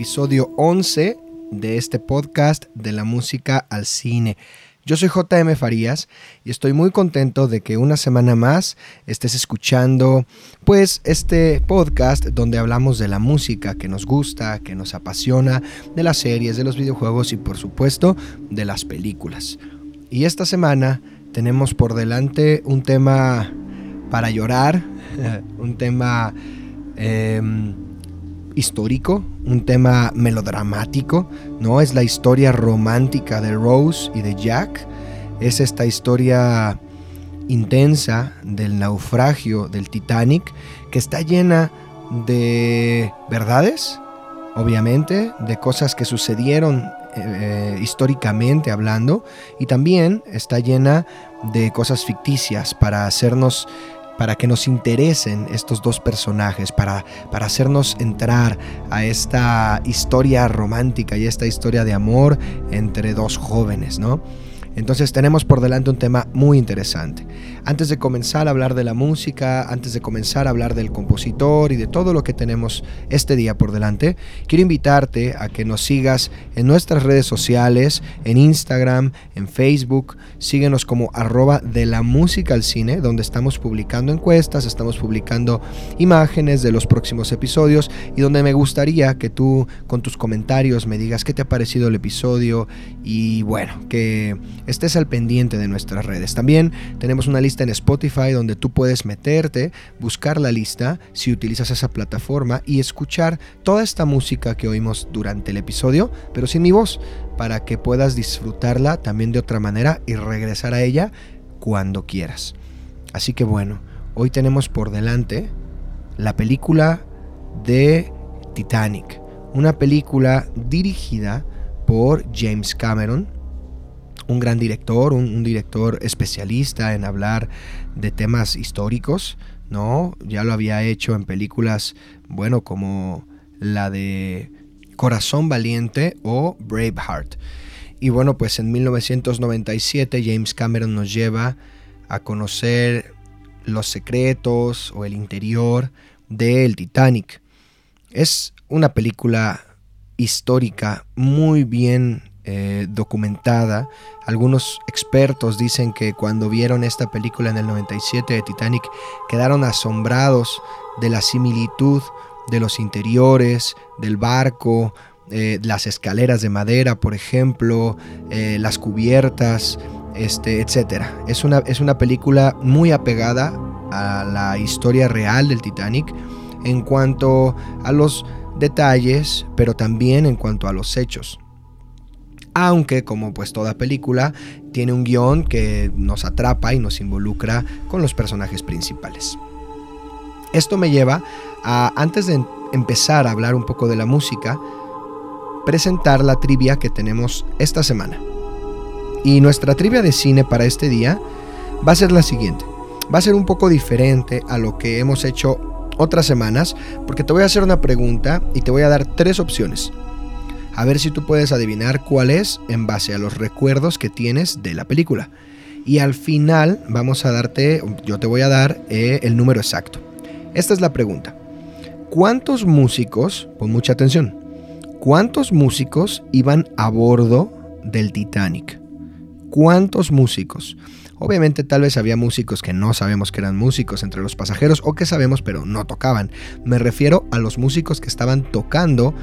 Episodio 11 de este podcast de la música al cine. Yo soy JM Farías y estoy muy contento de que una semana más estés escuchando pues este podcast donde hablamos de la música que nos gusta, que nos apasiona, de las series, de los videojuegos y por supuesto de las películas. Y esta semana tenemos por delante un tema para llorar, un tema... Em, histórico, un tema melodramático, ¿no? Es la historia romántica de Rose y de Jack. Es esta historia intensa del naufragio del Titanic que está llena de verdades, obviamente, de cosas que sucedieron eh, históricamente hablando y también está llena de cosas ficticias para hacernos para que nos interesen estos dos personajes, para, para hacernos entrar a esta historia romántica y esta historia de amor entre dos jóvenes, ¿no? Entonces tenemos por delante un tema muy interesante. Antes de comenzar a hablar de la música, antes de comenzar a hablar del compositor y de todo lo que tenemos este día por delante, quiero invitarte a que nos sigas en nuestras redes sociales, en Instagram, en Facebook. Síguenos como arroba de la música al cine, donde estamos publicando encuestas, estamos publicando imágenes de los próximos episodios y donde me gustaría que tú con tus comentarios me digas qué te ha parecido el episodio y bueno, que estés al pendiente de nuestras redes. También tenemos una lista en Spotify donde tú puedes meterte, buscar la lista si utilizas esa plataforma y escuchar toda esta música que oímos durante el episodio, pero sin mi voz, para que puedas disfrutarla también de otra manera y regresar a ella cuando quieras. Así que bueno, hoy tenemos por delante la película de Titanic, una película dirigida por James Cameron, un gran director, un, director especialista en hablar de temas históricos, ¿no? Ya lo había hecho en películas, bueno, como la de Corazón Valiente o Braveheart. Y bueno, pues en 1997 James Cameron nos lleva a conocer los secretos o el interior del Titanic. Es una película histórica muy bien eh, documentada. Algunos expertos dicen que cuando vieron esta película en el 97 de Titanic quedaron asombrados de la similitud de los interiores, del barco, eh, las escaleras de madera, por ejemplo, eh, las cubiertas, este, etc. Es una, es una película muy apegada a la historia real del Titanic en cuanto a los detalles, pero también en cuanto a los hechos. Aunque, como pues toda película, tiene un guion que nos atrapa y nos involucra con los personajes principales. Esto me lleva a, antes de empezar a hablar un poco de la música, presentar la trivia que tenemos esta semana. Y nuestra trivia de cine para este día va a ser la siguiente. Va a ser un poco diferente a lo que hemos hecho otras semanas, porque te voy a hacer una pregunta y te voy a dar tres opciones. A ver si tú puedes adivinar cuál es en base a los recuerdos que tienes de la película. Y al final vamos a darte, yo te voy a dar eh, el número exacto. Esta es la pregunta. ¿Cuántos músicos, pon mucha atención, cuántos músicos iban a bordo del Titanic? ¿Cuántos músicos? Obviamente tal vez había músicos que no sabemos que eran músicos entre los pasajeros o que sabemos pero no tocaban. Me refiero a los músicos que estaban tocando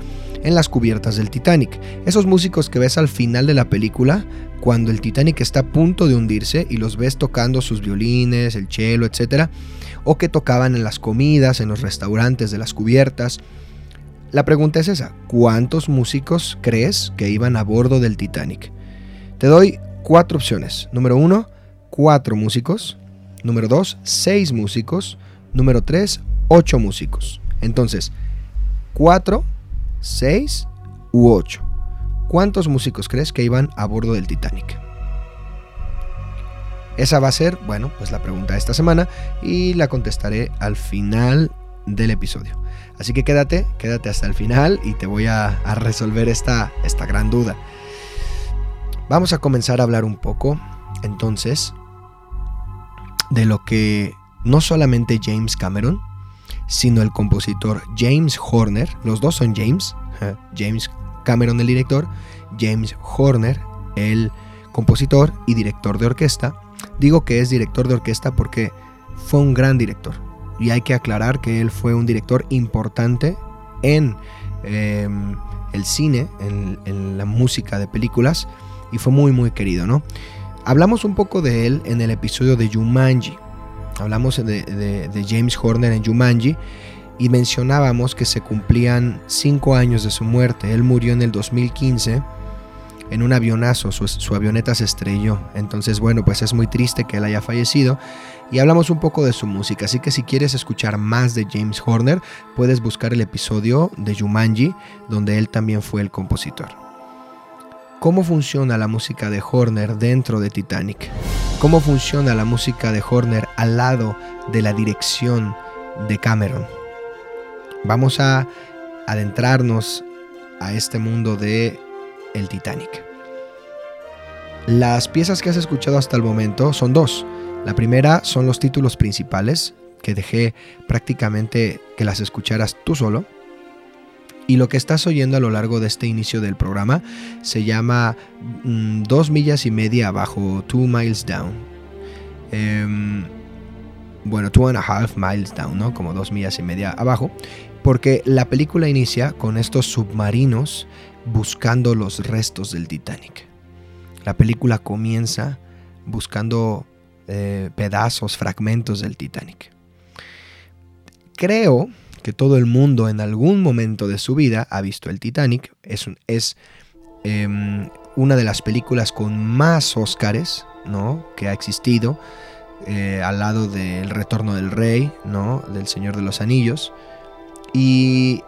en las cubiertas del Titanic. Esos músicos que ves al final de la película cuando el Titanic está a punto de hundirse y los ves tocando sus violines, el cello, etc. O que tocaban en las comidas, en los restaurantes de las cubiertas. La pregunta es esa, ¿cuántos músicos crees que iban a bordo del Titanic? Te doy cuatro opciones. Número uno, cuatro músicos. Número dos, seis músicos. Número tres, ocho músicos. Entonces, cuatro, seis u ocho. ¿Cuántos músicos crees que iban a bordo del Titanic? Esa va a ser, bueno, pues la pregunta de esta semana y la contestaré al final del episodio. Así que quédate, quédate hasta el final y te voy a, a resolver esta, esta gran duda. Vamos a comenzar a hablar un poco, entonces, de lo que no solamente James Cameron, sino el compositor James Horner, los dos son James, James Cameron el director, James Horner el compositor y director de orquesta. Digo que es director de orquesta porque fue un gran director y hay que aclarar que él fue un director importante en em, el cine, en la música de películas y fue muy muy querido, ¿no? Hablamos un poco de él en el episodio de Jumanji. Hablamos de, James Horner en Jumanji y mencionábamos que se cumplían cinco años de su muerte. Él murió en el 2015 en un avionazo, su, su, avioneta se estrelló. Entonces, bueno, pues es muy triste que él haya fallecido. Y hablamos un poco de su música, así que si quieres escuchar más de James Horner, puedes buscar el episodio de Jumanji, donde él también fue el compositor. ¿Cómo funciona la música de Horner dentro de Titanic? ¿Cómo funciona la música de Horner al lado de la dirección de Cameron? Vamos a adentrarnos a este mundo de el Titanic. Las piezas que has escuchado hasta el momento son dos. La primera son los títulos principales, que dejé prácticamente que las escucharas tú solo. Y lo que estás oyendo a lo largo de este inicio del programa se llama mm, Dos millas y media abajo, Two Miles Down. Em, bueno, Two and a Half Miles Down, ¿no? Como dos millas y media abajo. Porque la película inicia con estos submarinos buscando los restos del Titanic. La película comienza buscando eh, pedazos, fragmentos del Titanic. Creo que todo el mundo en algún momento de su vida ha visto el Titanic. Es, es em, una de las películas con más Óscares ¿no? que ha existido, eh, al lado del Retorno del Rey, ¿no? del Señor de los Anillos. Y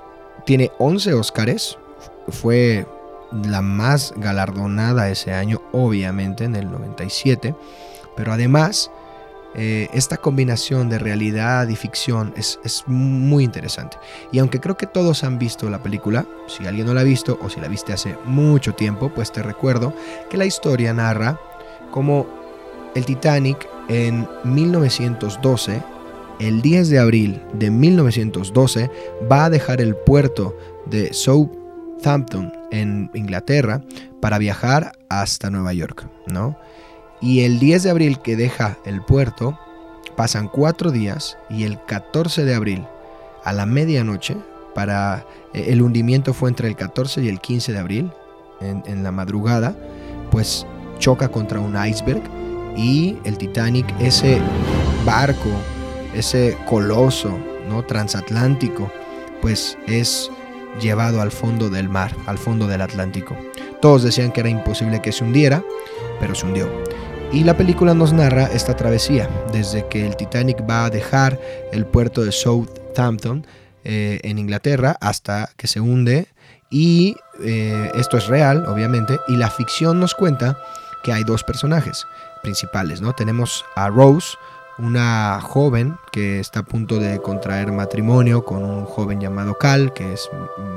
tiene 11 Óscares. Fue la más galardonada ese año, obviamente, en el 97. Pero además eh, esta combinación de realidad y ficción es, muy interesante. Y aunque creo que todos han visto la película, si alguien no la ha visto o si la viste hace mucho tiempo, pues te recuerdo que la historia narra cómo el Titanic en 1912, el 10 de abril de 1912, va a dejar el puerto de Southampton en Inglaterra para viajar hasta Nueva York, ¿no? Y el 10 de abril que deja el puerto, pasan cuatro días y el 14 de abril a la medianoche, para eh, el hundimiento fue entre el 14 y el 15 de abril, en, la madrugada, pues choca contra un iceberg y el Titanic, ese barco ese coloso ¿no? transatlántico, pues es llevado al fondo del mar, al fondo del Atlántico. Todos decían que era imposible que se hundiera, pero se hundió. Y la película nos narra esta travesía, desde que el Titanic va a dejar el puerto de Southampton eh, en Inglaterra hasta que se hunde. Y eh, esto es real, obviamente, y la ficción nos cuenta que hay dos personajes principales, ¿no? Tenemos a Rose, una joven que está a punto de contraer matrimonio con un joven llamado Cal, que es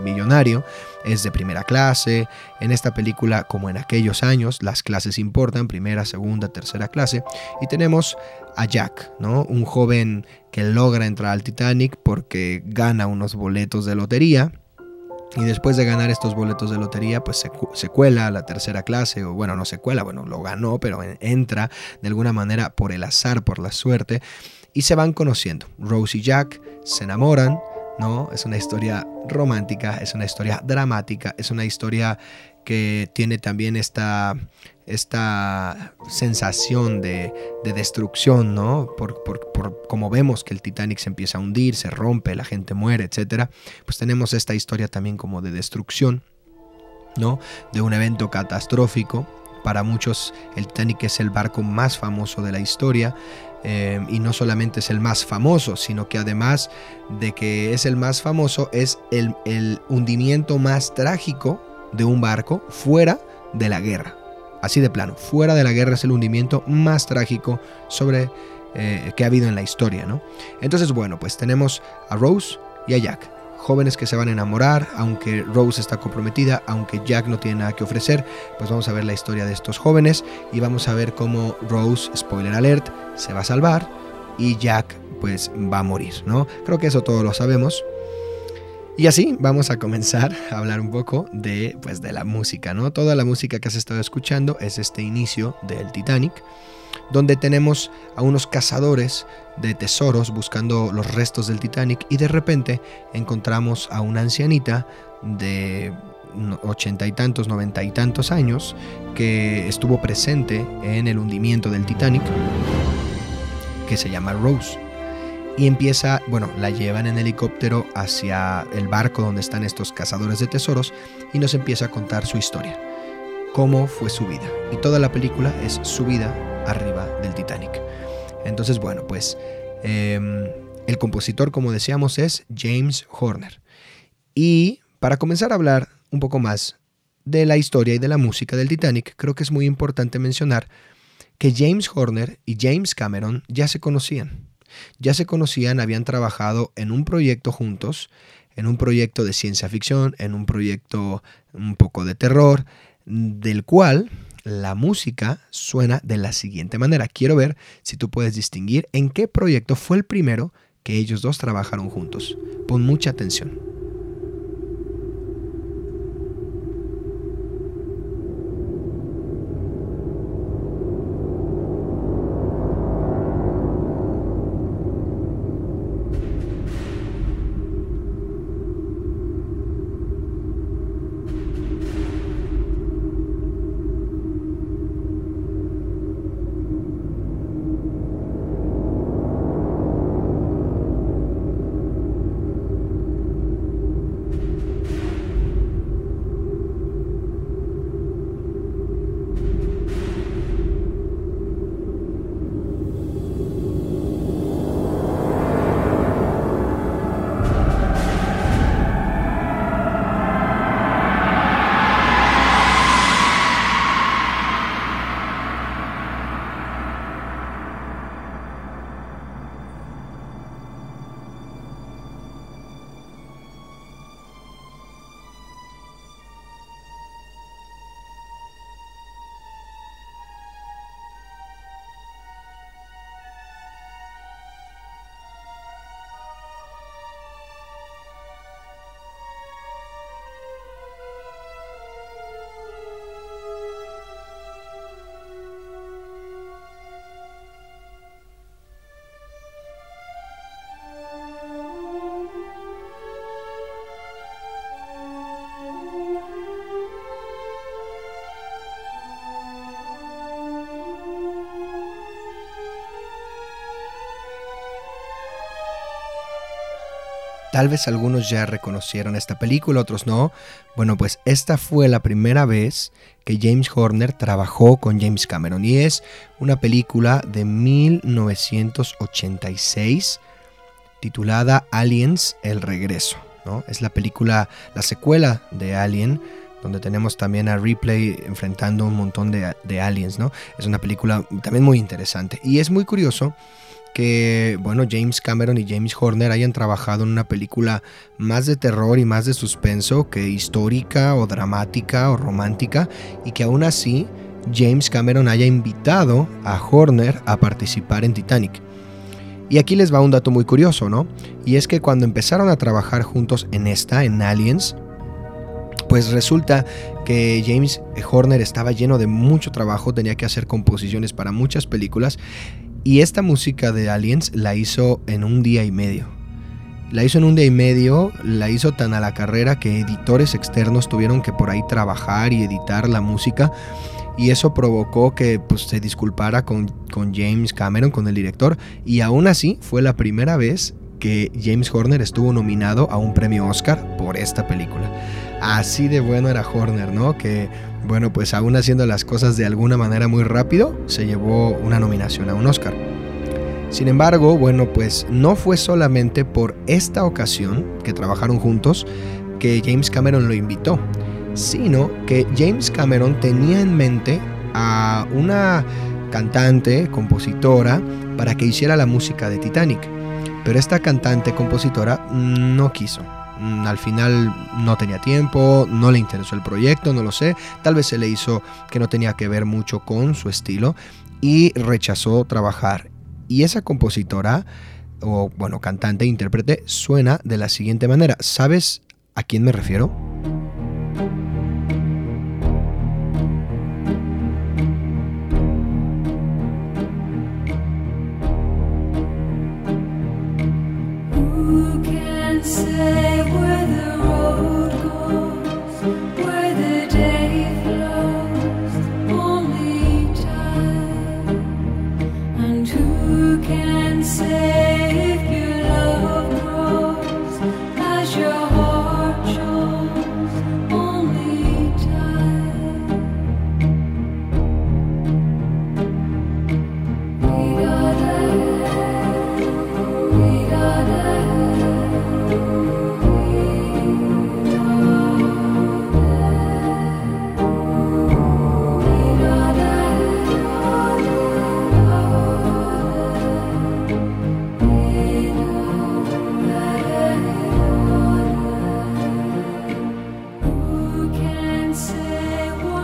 millonario, es de primera clase. En esta película, como en aquellos años, las clases importan, primera, segunda, tercera clase. Y tenemos a Jack, ¿no? Un joven que logra entrar al Titanic porque gana unos boletos de lotería y después de ganar estos boletos de lotería, pues se, cuela a la tercera clase, o bueno, no se cuela, bueno, lo ganó, pero entra de alguna manera por el azar, por la suerte, y se van conociendo. Rose y Jack se enamoran, ¿no? Es una historia romántica, es una historia dramática, es una historia que tiene también esta, esta sensación de, destrucción, ¿no? Por, como vemos que el Titanic se empieza a hundir, se rompe, la gente muere, etc. Pues tenemos esta historia también como de destrucción, ¿no? De un evento catastrófico. Para muchos el Titanic es el barco más famoso de la historia. Eh, y no solamente es el más famoso, sino que además de que es el más famoso, es el, el hundimiento más trágico de un barco fuera de la guerra. Así de plano, fuera de la guerra es el hundimiento más trágico sobre eh, que ha habido en la historia, ¿no? Entonces, bueno, pues tenemos a Rose y a Jack, jóvenes que se van a enamorar, aunque Rose está comprometida, aunque Jack no tiene nada que ofrecer, pues vamos a ver la historia de estos jóvenes y vamos a ver cómo Rose, spoiler alert, se va a salvar y Jack pues va a morir, ¿no? Creo que eso todos lo sabemos. Y así vamos a comenzar a hablar un poco de, pues, de la música, ¿no? Toda la música que has estado escuchando es este inicio del Titanic, donde tenemos a unos cazadores de tesoros buscando los restos del Titanic y de repente encontramos a una ancianita de ochenta y tantos, noventa y tantos años que estuvo presente en el hundimiento del Titanic, que se llama Rose y empieza, bueno, la llevan en helicóptero hacia el barco donde están estos cazadores de tesoros y nos empieza a contar su historia, cómo fue su vida. Y toda la película es su vida arriba del Titanic. Entonces, bueno, pues em, el compositor, como decíamos, es James Horner. Y para comenzar a hablar un poco más de la historia y de la música del Titanic, creo que es muy importante mencionar que James Horner y James Cameron ya se conocían. Ya se conocían, habían trabajado en un proyecto juntos, en un proyecto de ciencia ficción, en un proyecto un poco de terror, del cual la música suena de la siguiente manera. Quiero ver si tú puedes distinguir en qué proyecto fue el primero que ellos dos trabajaron juntos. Pon mucha atención. Tal vez algunos ya reconocieron esta película, otros no. Bueno, pues esta fue la primera vez que James Horner trabajó con James Cameron y es una película de 1986 titulada Aliens El Regreso. ¿no? Es la película, la secuela de Alien, donde tenemos también a Ripley enfrentando un montón de, de aliens. ¿no? Es una película también muy interesante y es muy curioso que, bueno, James Cameron y James Horner hayan trabajado en una película más de terror y más de suspenso que histórica o dramática o romántica y que aún así James Cameron haya invitado a Horner a participar en Titanic. Y aquí les va un dato muy curioso, ¿no? Y es que cuando empezaron a trabajar juntos en esta, en Aliens, pues resulta que James Horner estaba lleno de mucho trabajo, tenía que hacer composiciones para muchas películas y esta música de Aliens la hizo en un día y medio. La hizo en un día y medio, la hizo tan a la carrera que editores externos tuvieron que por ahí trabajar y editar la música. Y eso provocó que pues, se disculpara con, con James Cameron, con el director. Y aún así fue la primera vez que James Horner estuvo nominado a un premio Oscar por esta película. Así de bueno era Horner, ¿no? Que bueno, pues aún haciendo las cosas de alguna manera muy rápido, se llevó una nominación a un Oscar. Sin embargo, bueno, pues no fue solamente por esta ocasión que trabajaron juntos que James Cameron lo invitó, sino que James Cameron tenía en mente a una cantante, compositora, para que hiciera la música de Titanic. Pero esta cantante, compositora, no quiso. Mm, al final no tenía tiempo, no le interesó el proyecto, no lo sé, tal vez se le hizo que no tenía que ver mucho con su estilo y rechazó trabajar. Y esa compositora, o bueno, cantante, intérprete, suena de la siguiente manera. ¿Sabes a quién me refiero?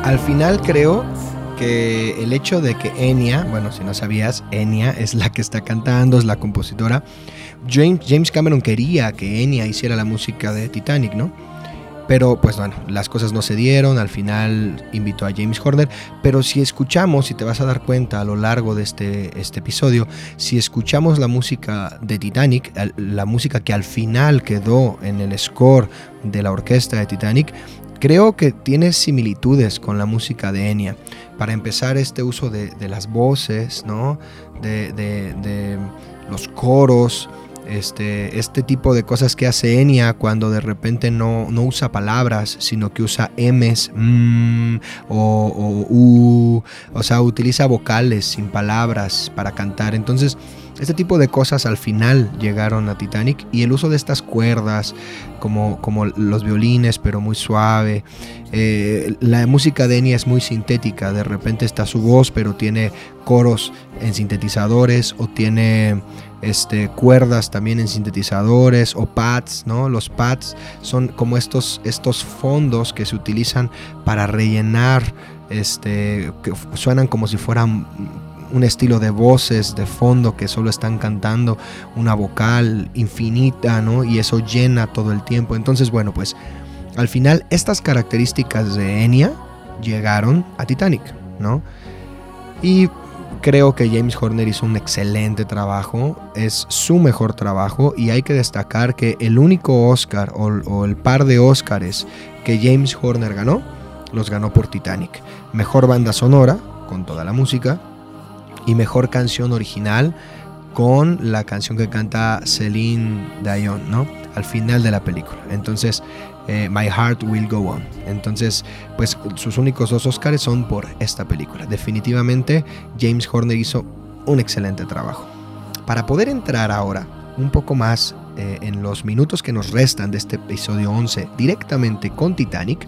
Al final creo que el hecho de que Enya, bueno, si no sabías, Enya es la que está cantando, es la compositora. James, James Cameron quería que Enya hiciera la música de Titanic, ¿no? Pero pues bueno, las cosas no se dieron, al final invitó a James Horner, pero si escuchamos, y te vas a dar cuenta a lo largo de este, este episodio, si escuchamos la música de Titanic, la música que al final quedó en el score de la orquesta de Titanic, Creo que tiene similitudes con la música de Enya. Para empezar, este uso de, las voces, ¿no? de, los coros, este, este tipo de cosas que hace Enya cuando de repente no, no usa palabras, sino que usa M's, mm, o, o U, o sea, utiliza vocales sin palabras para cantar. Entonces, este tipo de cosas al final llegaron a Titanic y el uso de estas cuerdas como, como los violines pero muy suave. Eh, la música de Enya es muy sintética, de repente está su voz pero tiene coros en sintetizadores o tiene este, cuerdas también en sintetizadores o pads, ¿no? Los pads son como estos, estos fondos que se utilizan para rellenar, este, que suenan como si fueran un estilo de voces de fondo que solo están cantando una vocal infinita, ¿no? Y eso llena todo el tiempo. Entonces, bueno, pues al final estas características de Enya llegaron a Titanic, ¿no? Y creo que James Horner hizo un excelente trabajo, es su mejor trabajo y hay que destacar que el único Oscar o, o el par de Oscars que James Horner ganó, los ganó por Titanic. Mejor banda sonora, con toda la música, y mejor canción original con la canción que canta Celine Dion, ¿no? al final de la película. Entonces, eh, My Heart Will Go On. Entonces, pues sus únicos dos Oscars son por esta película. Definitivamente, James Horner hizo un excelente trabajo. Para poder entrar ahora un poco más eh, en los minutos que nos restan de este episodio 11 directamente con Titanic,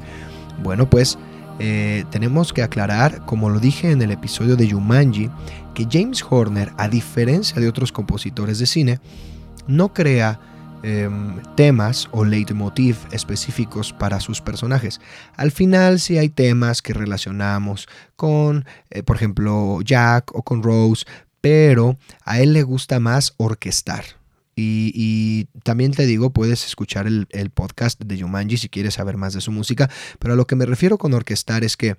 bueno, pues eh, tenemos que aclarar, como lo dije en el episodio de Jumanji, que James Horner, a diferencia de otros compositores de cine, no crea em, temas o leitmotiv específicos para sus personajes. Al final sí hay temas que relacionamos con, eh, por ejemplo, Jack o con Rose, pero a él le gusta más orquestar. Y, también te digo, puedes escuchar el, podcast de Jumanji si quieres saber más de su música, pero a lo que me refiero con orquestar es que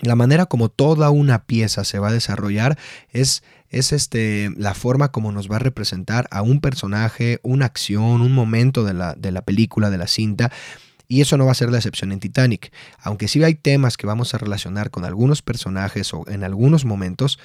la manera como toda una pieza se va a desarrollar es, es este, la forma como nos va a representar a un personaje, una acción, un momento de la, de la película, de la cinta. Y eso no va a ser la excepción en Titanic. Aunque sí hay temas que vamos a relacionar con algunos personajes o en algunos momentos,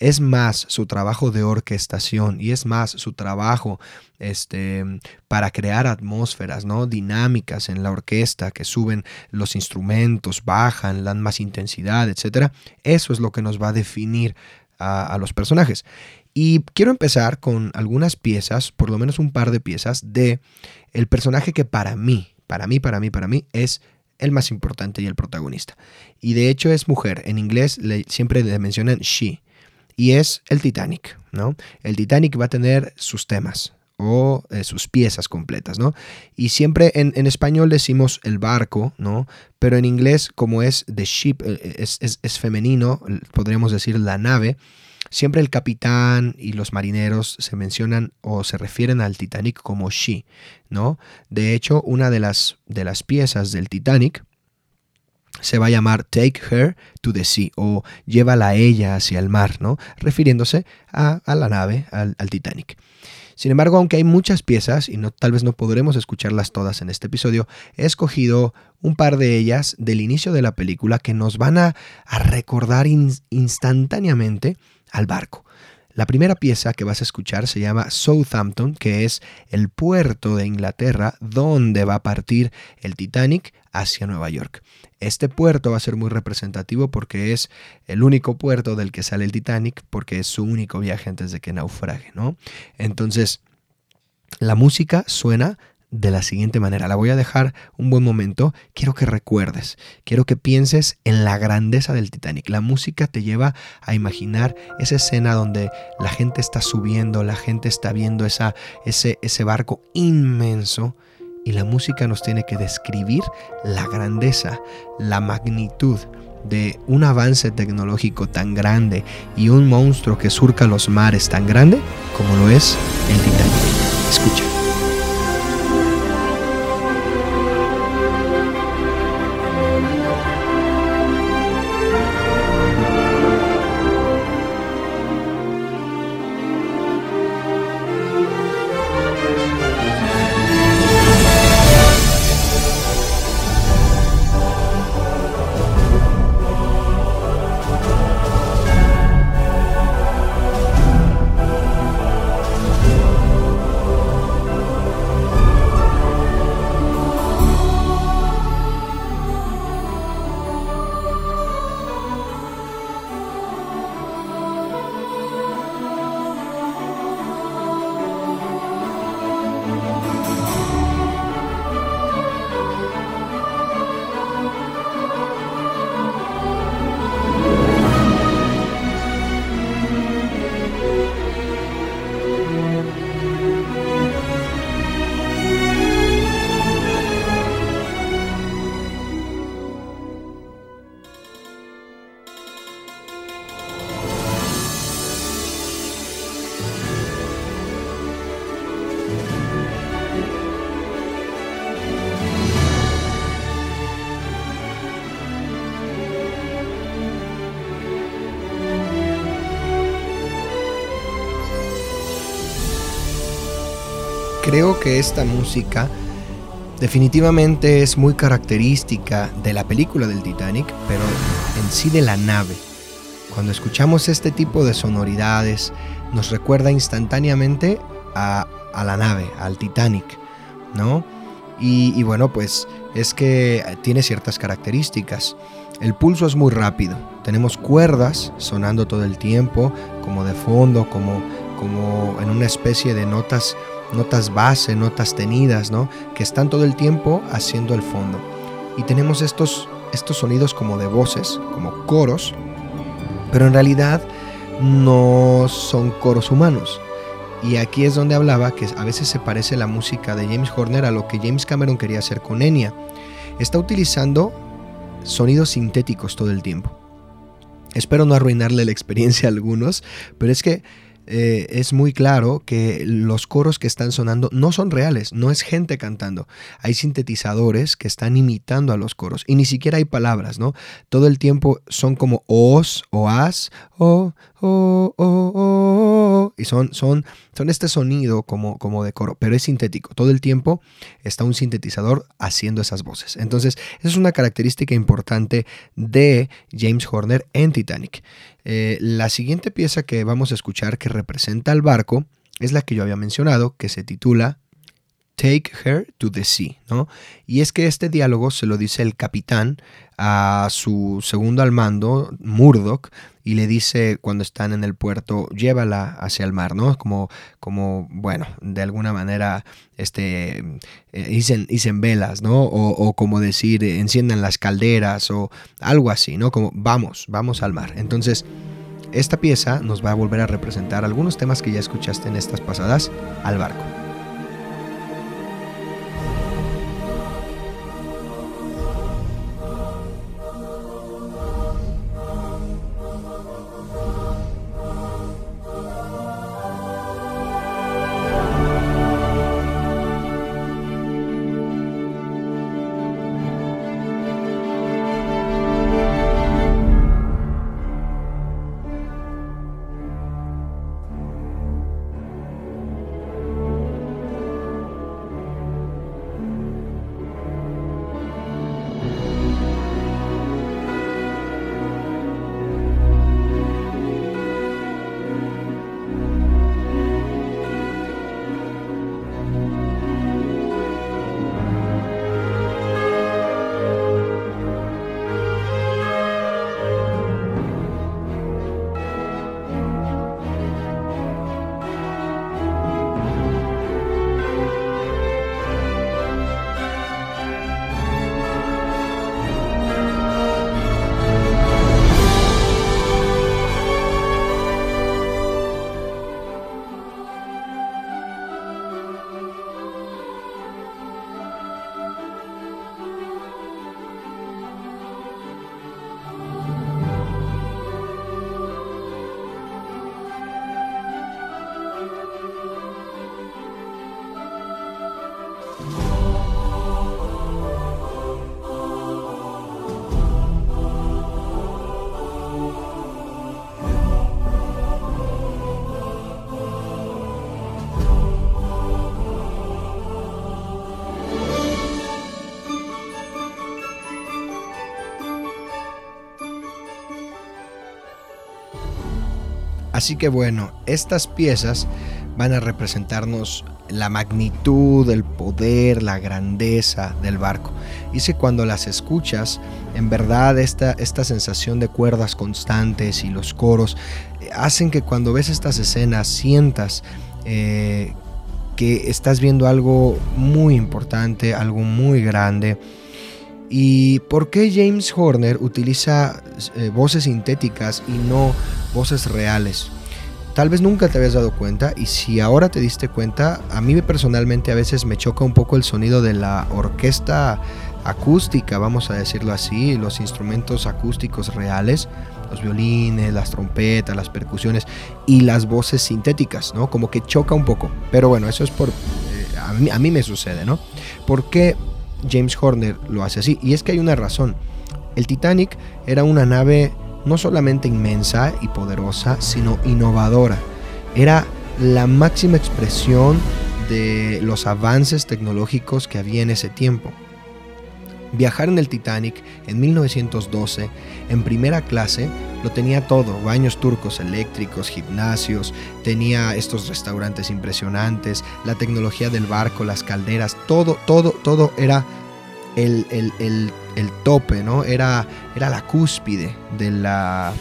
es más su trabajo de orquestación y es más su trabajo este, para crear atmósferas ¿no? dinámicas en la orquesta que suben los instrumentos, bajan, dan más intensidad, etc. Eso es lo que nos va a definir a, los personajes. Y quiero empezar con algunas piezas, por lo menos un par de piezas, de el personaje que para mí, para mí, para mí, para mí, es el más importante y el protagonista. Y de hecho es mujer. En inglés le, siempre le mencionan she y es el Titanic, ¿no? El Titanic va a tener sus temas o eh, sus piezas completas, ¿no? Y siempre en, español decimos el barco, ¿no? Pero en inglés, como es the ship, eh, es, es, femenino, podríamos decir la nave, siempre el capitán y los marineros se mencionan o se refieren al Titanic como she, ¿no? De hecho, una de las, de las piezas del Titanic se va a llamar Take Her to the Sea o Llévala a ella hacia el mar, ¿no? Refiriéndose a, la nave, al, Titanic. Sin embargo, aunque hay muchas piezas y no, tal vez no podremos escucharlas todas en este episodio, he escogido un par de ellas del inicio de la película que nos van a, recordar instantáneamente al barco. La primera pieza que vas a escuchar se llama Southampton, que es el puerto de Inglaterra donde va a partir el Titanic hacia Nueva York. Este puerto va a ser muy representativo porque es el único puerto del que sale el Titanic, porque es su único viaje antes de que naufrague, ¿no? Entonces, la música suena de la siguiente manera. La voy a dejar un buen momento. Quiero que recuerdes, quiero que pienses en la grandeza del Titanic. La música te lleva a imaginar esa escena donde la gente está subiendo, la gente está viendo esa, ese, ese barco inmenso y la música nos tiene que describir la grandeza, la magnitud de un avance tecnológico tan grande y un monstruo que surca los mares tan grande como lo es el Titanic. Escucha. Creo que esta música definitivamente es muy característica de la película del Titanic, pero en sí de la nave. Cuando escuchamos este tipo de sonoridades, nos recuerda instantáneamente a, la nave, al Titanic, ¿no? Y, bueno, pues es que tiene ciertas características. El pulso es muy rápido. Tenemos cuerdas sonando todo el tiempo, como de fondo, como, como en una especie de notas, notas base, notas tenidas, ¿no? Que están todo el tiempo haciendo el fondo. Y tenemos estos, estos sonidos como de voces, como coros, pero en realidad no son coros humanos. Y aquí es donde hablaba que a veces se parece la música de James Horner a lo que James Cameron quería hacer con Enya. Está utilizando sonidos sintéticos todo el tiempo. Espero no arruinarle la experiencia a algunos, pero es que eh, es muy claro que los coros que están sonando no son reales, no es gente cantando. Hay sintetizadores que están imitando a los coros y ni siquiera hay palabras, ¿no? Todo el tiempo son como os o as, o, o, o, y son, son, son este sonido como, como de coro, pero es sintético. Todo el tiempo está un sintetizador haciendo esas voces. Entonces, esa es una característica importante de James Horner en Titanic. Eh, la siguiente pieza que vamos a escuchar que representa al barco es la que yo había mencionado, que se titula Take Her to the Sea, ¿no? Y es que este diálogo se lo dice el capitán a su segundo al mando, Murdoch, y le dice cuando están en el puerto, llévala hacia el mar, ¿no? Como, como bueno, de alguna manera, este, eh, dicen, velas, ¿no? O, o, como decir, enciendan las calderas o algo así, ¿no? Como vamos, vamos al mar. Entonces, esta pieza nos va a volver a representar algunos temas que ya escuchaste en estas pasadas al barco. Así que bueno, estas piezas van a representarnos la magnitud, el poder, la grandeza del barco. Y si cuando las escuchas, en verdad esta, esta sensación de cuerdas constantes y los coros eh, hacen que cuando ves estas escenas sientas eh, que estás viendo algo muy importante, algo muy grande. ¿Y por qué James Horner utiliza eh, voces sintéticas y no voces reales. Tal vez nunca te habías dado cuenta y si ahora te diste cuenta, a mí personalmente a veces me choca un poco el sonido de la orquesta acústica, vamos a decirlo así, los instrumentos acústicos reales, los violines, las trompetas, las percusiones y las voces sintéticas, ¿no? Como que choca un poco. Pero bueno, eso es por... Eh, a, mí, a mí me sucede, ¿no? ¿Por qué James Horner lo hace así? Y es que hay una razón. El Titanic era una nave no solamente inmensa y poderosa, sino innovadora. Era la máxima expresión de los avances tecnológicos que había en ese tiempo. Viajar en el Titanic en 1912 en primera clase lo tenía todo, baños turcos eléctricos, gimnasios, tenía estos restaurantes impresionantes, la tecnología del barco, las calderas, todo, todo, todo era el, el, tope, ¿no? Era, era la cúspide de la,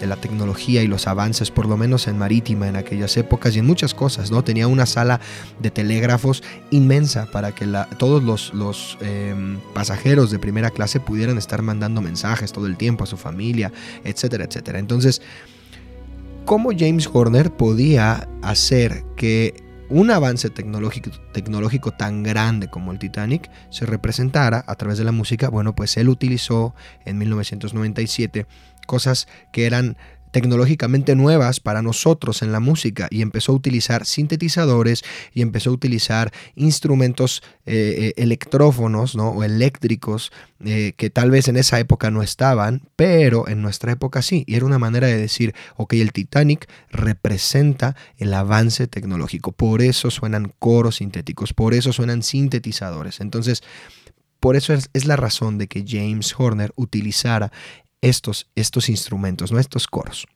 de la tecnología y los avances, por lo menos en marítima en aquellas épocas y en muchas cosas, ¿no? Tenía una sala de telégrafos inmensa para que todos los, los em, pasajeros de primera clase pudieran estar mandando mensajes todo el tiempo a su familia, etcétera, etcétera. Entonces, ¿cómo James Horner podía hacer que un avance tecnológico, tan grande como el Titanic se representara a través de la música, bueno, pues él utilizó en 1997 cosas que eran tecnológicamente nuevas para nosotros en la música y empezó a utilizar sintetizadores y empezó a utilizar instrumentos eh, eh, electrófonos ¿no? o eléctricos eh, que tal vez en esa época no estaban, pero en nuestra época sí. Y era una manera de decir, ok, el Titanic representa el avance tecnológico. Por eso suenan coros sintéticos, por eso suenan sintetizadores. Entonces, por eso es, es, la razón de que James Horner utilizara estos, estos instrumentos, ¿no? estos coros.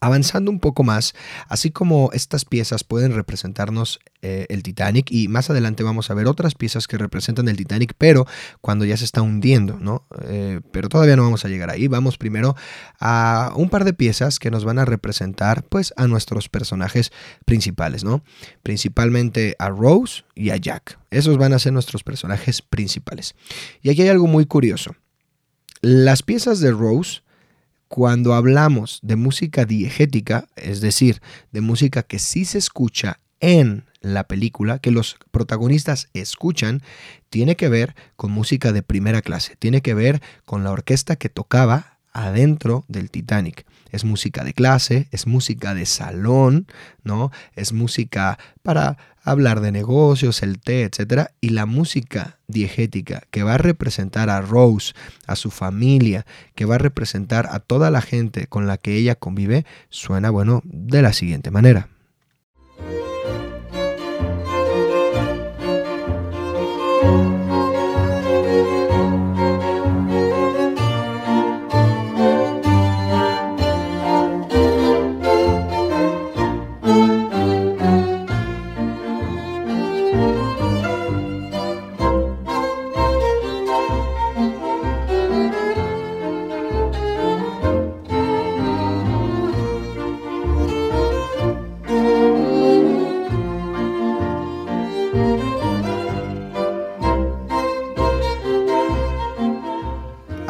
Avanzando un poco más, así como estas piezas pueden representarnos eh, el Titanic y más adelante vamos a ver otras piezas que representan el Titanic, pero cuando ya se está hundiendo, ¿no? Eh, pero todavía no vamos a llegar ahí. Vamos primero a un par de piezas que nos van a representar, pues, a nuestros personajes principales, ¿no? Principalmente a Rose y a Jack. Esos van a ser nuestros personajes principales. Y aquí hay algo muy curioso. Las piezas de Rose, cuando hablamos de música diegética, es decir, de música que sí se escucha en la película, que los protagonistas escuchan, tiene que ver con música de primera clase, tiene que ver con la orquesta que tocaba adentro del Titanic. Es música de clase, es música de salón, ¿no? Es música para hablar de negocios, el té, etc. Y la música diegética que va a representar a Rose, a su familia, que va a representar a toda la gente con la que ella convive, suena, bueno, de la siguiente manera.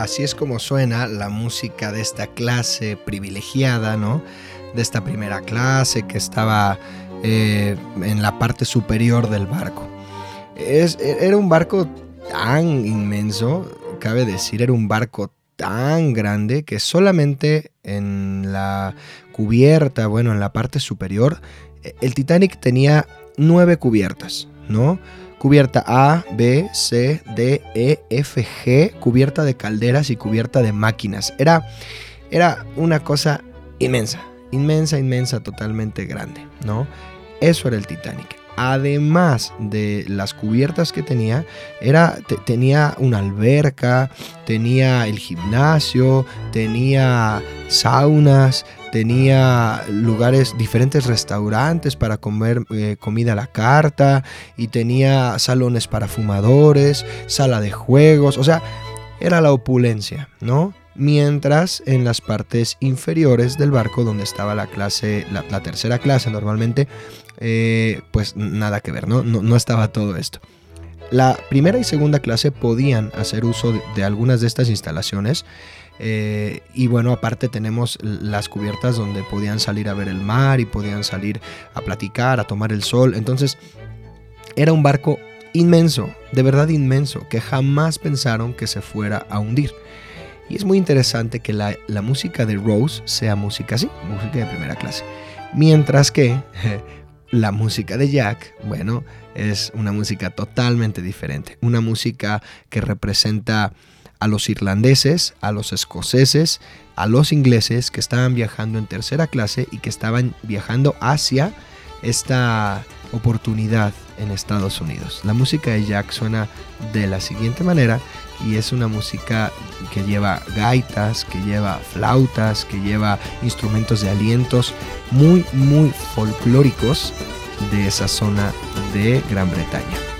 Así es como suena la música de esta clase privilegiada, ¿no? De esta primera clase que estaba eh, en la parte superior del barco. Es, era un barco tan inmenso, cabe decir, era un barco tan grande que solamente en la cubierta, bueno, en la parte superior, el Titanic tenía nueve cubiertas, ¿no? Cubierta A, B, C, D, E, F, G, cubierta de calderas y cubierta de máquinas. Era, era una cosa inmensa, inmensa, inmensa, totalmente grande, ¿no? Eso era el Titanic. Además de las cubiertas que tenía, era, tenía una alberca, tenía el gimnasio, tenía saunas, tenía lugares, diferentes restaurantes para comer eh, comida a la carta y tenía salones para fumadores, sala de juegos, o sea, era la opulencia, ¿no? Mientras en las partes inferiores del barco, donde estaba la clase, la, tercera clase normalmente, eh, pues nada que ver, ¿no? ¿no? estaba todo esto. La primera y segunda clase podían hacer uso de algunas de estas instalaciones, eh, y bueno, aparte tenemos las cubiertas donde podían salir a ver el mar y podían salir a platicar, a tomar el sol. Entonces, era un barco inmenso, de verdad inmenso, que jamás pensaron que se fuera a hundir. Y es muy interesante que la, la música de Rose sea música así, música de primera clase. Mientras que la música de Jack, bueno, es una música totalmente diferente. Una música que representa a los irlandeses, a los escoceses, a los ingleses que estaban viajando en tercera clase y que estaban viajando hacia esta oportunidad en Estados Unidos. La música de Jack suena de la siguiente manera y es una música que lleva gaitas, que lleva flautas, que lleva instrumentos de alientos muy, muy folclóricos de esa zona de Gran Bretaña.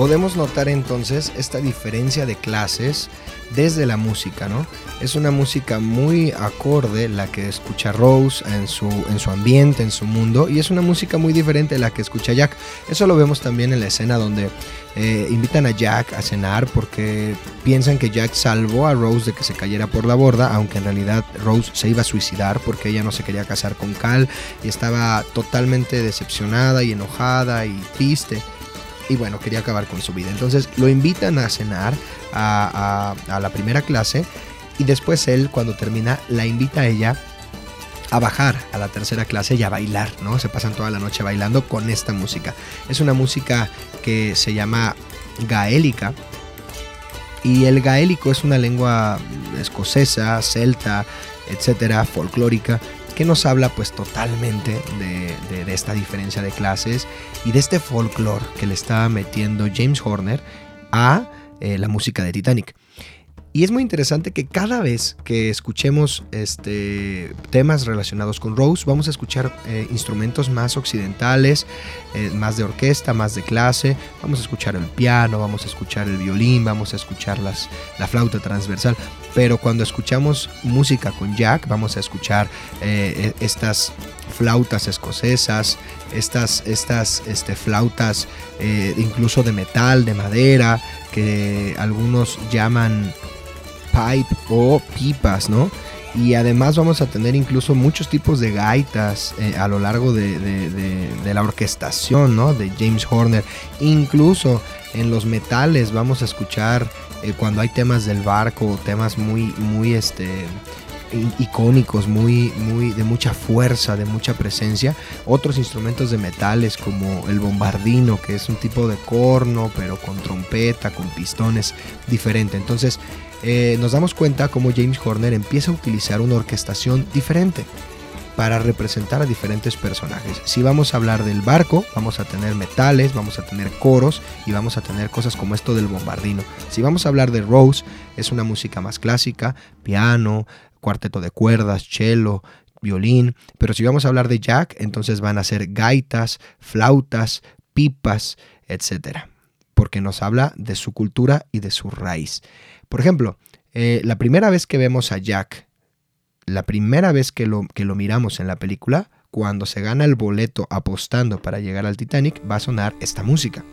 Podemos notar entonces esta diferencia de clases desde la música, ¿no? Es una música muy acorde la que escucha Rose en su, en su ambiente, en su mundo, y es una música muy diferente la que escucha Jack. Eso lo vemos también en la escena donde eh, invitan a Jack a cenar porque piensan que Jack salvó a Rose de que se cayera por la borda, aunque en realidad Rose se iba a suicidar porque ella no se quería casar con Cal y estaba totalmente decepcionada y enojada y triste y bueno, quería acabar con su vida. Entonces lo invitan a cenar a, la primera clase y después él cuando termina la invita a ella a bajar a la tercera clase y a bailar, ¿no? Se pasan toda la noche bailando con esta música. Es una música que se llama gaélica y el gaélico es una lengua escocesa, celta, etcétera, folclórica que nos habla pues totalmente de, esta diferencia de clases y de este folclore que le está metiendo James Horner a eh, la música de Titanic. Y es muy interesante que cada vez que escuchemos este, temas relacionados con Rose, vamos a escuchar eh, instrumentos más occidentales, eh, más de orquesta, más de clase. Vamos a escuchar el piano, vamos a escuchar el violín, vamos a escuchar las, la flauta transversal. Pero cuando escuchamos música con Jack, vamos a escuchar eh, e, estas flautas escocesas, estas, estas este, flautas incluso de metal, de madera, que algunos llaman pipe o pipas, ¿no? Y además vamos a tener incluso muchos tipos de gaitas eh, a lo largo de, la orquestación, ¿no? De James Horner. Incluso en los metales vamos a escuchar eh, cuando hay temas del barco, temas muy, muy, este, icónicos, muy, muy de mucha fuerza, de mucha presencia. Otros instrumentos de metales como el bombardino, que es un tipo de corno, pero con trompeta, con pistones diferente. Entonces, eh, nos damos cuenta cómo James Horner empieza a utilizar una orquestación diferente para representar a diferentes personajes. Si vamos a hablar del barco, vamos a tener metales, vamos a tener coros y vamos a tener cosas como esto del bombardino. Si vamos a hablar de Rose, es una música más clásica, piano, cuarteto de cuerdas, cello, violín. Pero si vamos a hablar de Jack, entonces van a ser gaitas, flautas, pipas, etc. Porque nos habla de su cultura y de su raíz. Por ejemplo, eh, la primera vez que vemos a Jack, la primera vez que lo, que lo miramos en la película, cuando se gana el boleto apostando para llegar al Titanic, va a sonar esta música.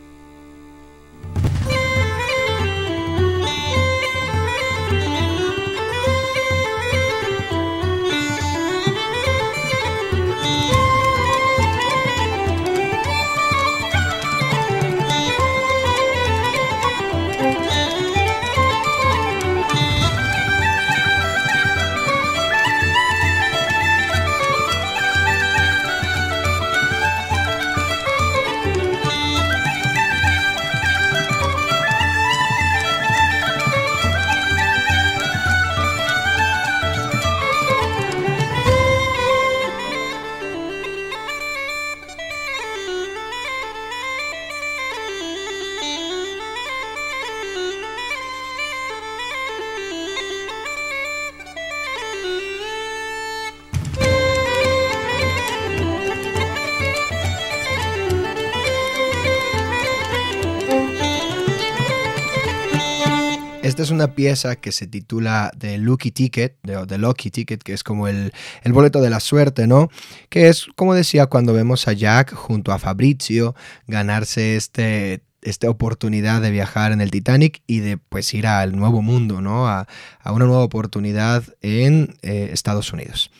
Es una pieza que se titula The Lucky Ticket, The, Lucky Ticket, que es como el, boleto de la suerte, ¿no? Que es, como decía, cuando vemos a Jack junto a Fabrizio ganarse este esta oportunidad de viajar en el Titanic y de pues ir al nuevo mundo, ¿no? A, una nueva oportunidad en eh, Estados Unidos.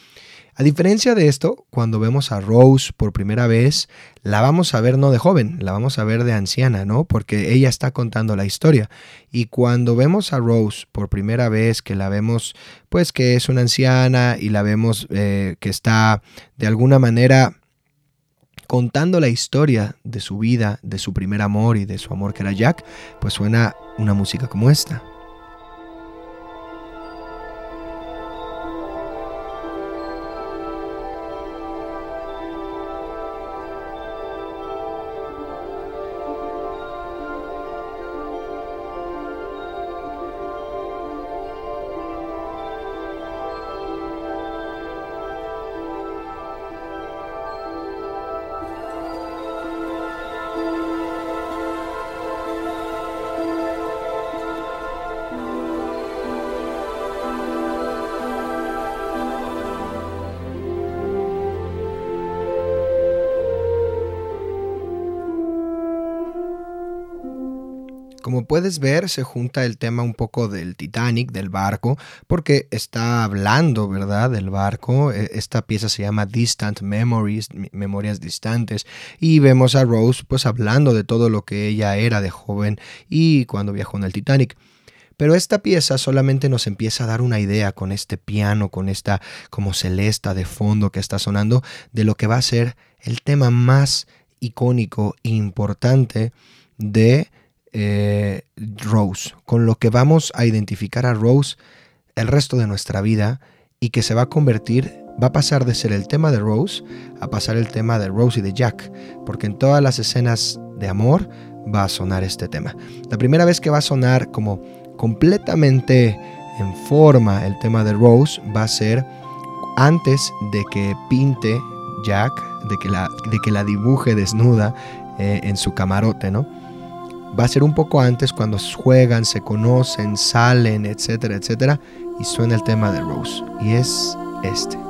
A diferencia de esto, cuando vemos a Rose por primera vez, la vamos a ver no de joven, la vamos a ver de anciana, ¿no? Porque ella está contando la historia. Y cuando vemos a Rose por primera vez, que la vemos, pues que es una anciana y la vemos eh, que está de alguna manera contando la historia de su vida, de su primer amor y de su amor que era Jack, pues suena una música como esta. Como puedes ver, se junta el tema un poco del Titanic, del barco, porque está hablando, ¿verdad?, del barco. E, esta pieza se llama Distant Memories, Memorias Distantes, y vemos a Rose pues hablando de todo lo que ella era de joven y cuando viajó en el Titanic. Pero esta pieza solamente nos empieza a dar una idea con este piano, con esta como celesta de fondo que está sonando, de lo que va a ser el tema más icónico e importante de eh, Rose, con lo que vamos a identificar a Rose el resto de nuestra vida y que se va a convertir, va a pasar de ser el tema de Rose a pasar el tema de Rose y de Jack, porque en todas las escenas de amor va a sonar este tema. La primera vez que va a sonar como completamente en forma el tema de Rose va a ser antes de que pinte Jack, de que la, de que la dibuje desnuda eh, en su camarote, ¿no? Va a ser un poco antes cuando juegan, se conocen, salen, etcétera, etcétera. Y suena el tema de Rose. Y es este.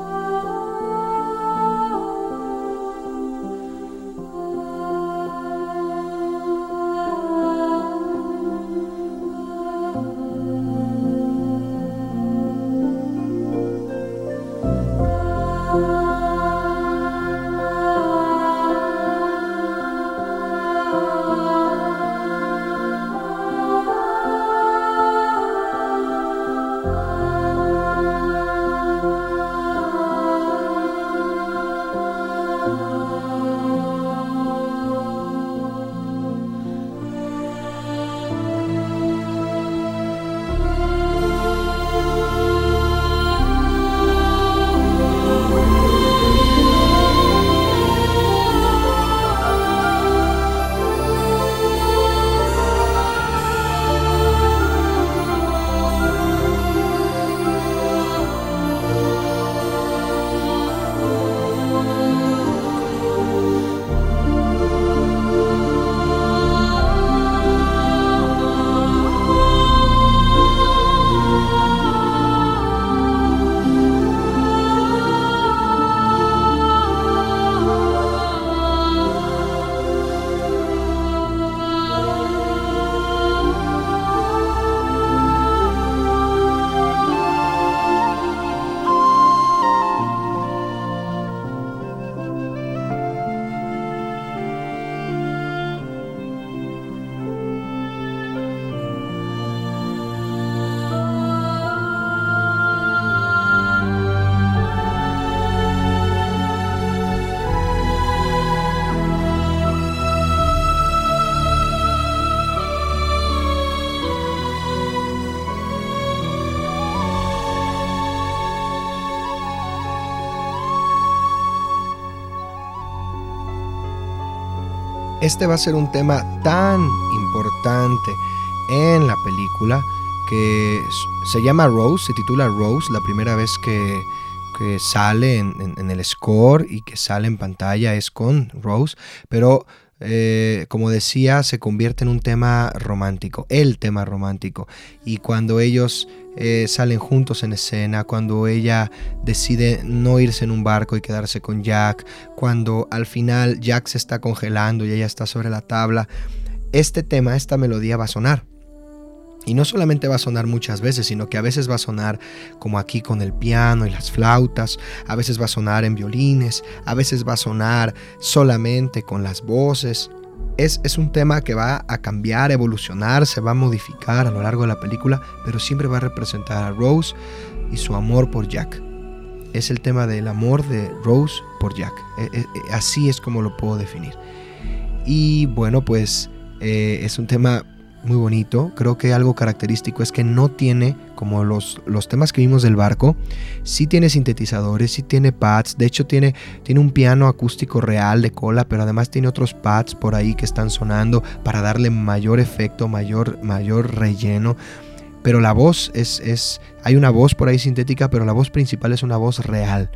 Este va a ser un tema tan importante en la película que se llama Rose, se titula Rose, la primera vez que, sale en, el score y que sale en pantalla es con Rose, pero eh, como decía, se convierte en un tema romántico, el tema romántico. Y cuando ellos eh, salen juntos en escena, cuando ella decide no irse en un barco y quedarse con Jack, cuando al final Jack se está congelando y ella está sobre la tabla, este tema, esta melodía va a sonar. Y no solamente va a sonar muchas veces, sino que a veces va a sonar como aquí con el piano y las flautas, a veces va a sonar en violines, a veces va a sonar solamente con las voces. Es, es, un tema que va a cambiar, evolucionar, se va a modificar a lo largo de la película, pero siempre va a representar a Rose y su amor por Jack. Es el tema del amor de Rose por Jack. E, e, e, así es como lo puedo definir. Y bueno, pues eh, es un tema muy bonito. Creo que algo característico es que no tiene, como los, los temas que vimos del barco, sí tiene sintetizadores, sí tiene pads. De hecho, tiene, tiene un piano acústico real de cola, pero además tiene otros pads por ahí que están sonando para darle mayor efecto, mayor, mayor relleno. Pero la voz es, es. Hay una voz por ahí sintética, pero la voz principal es una voz real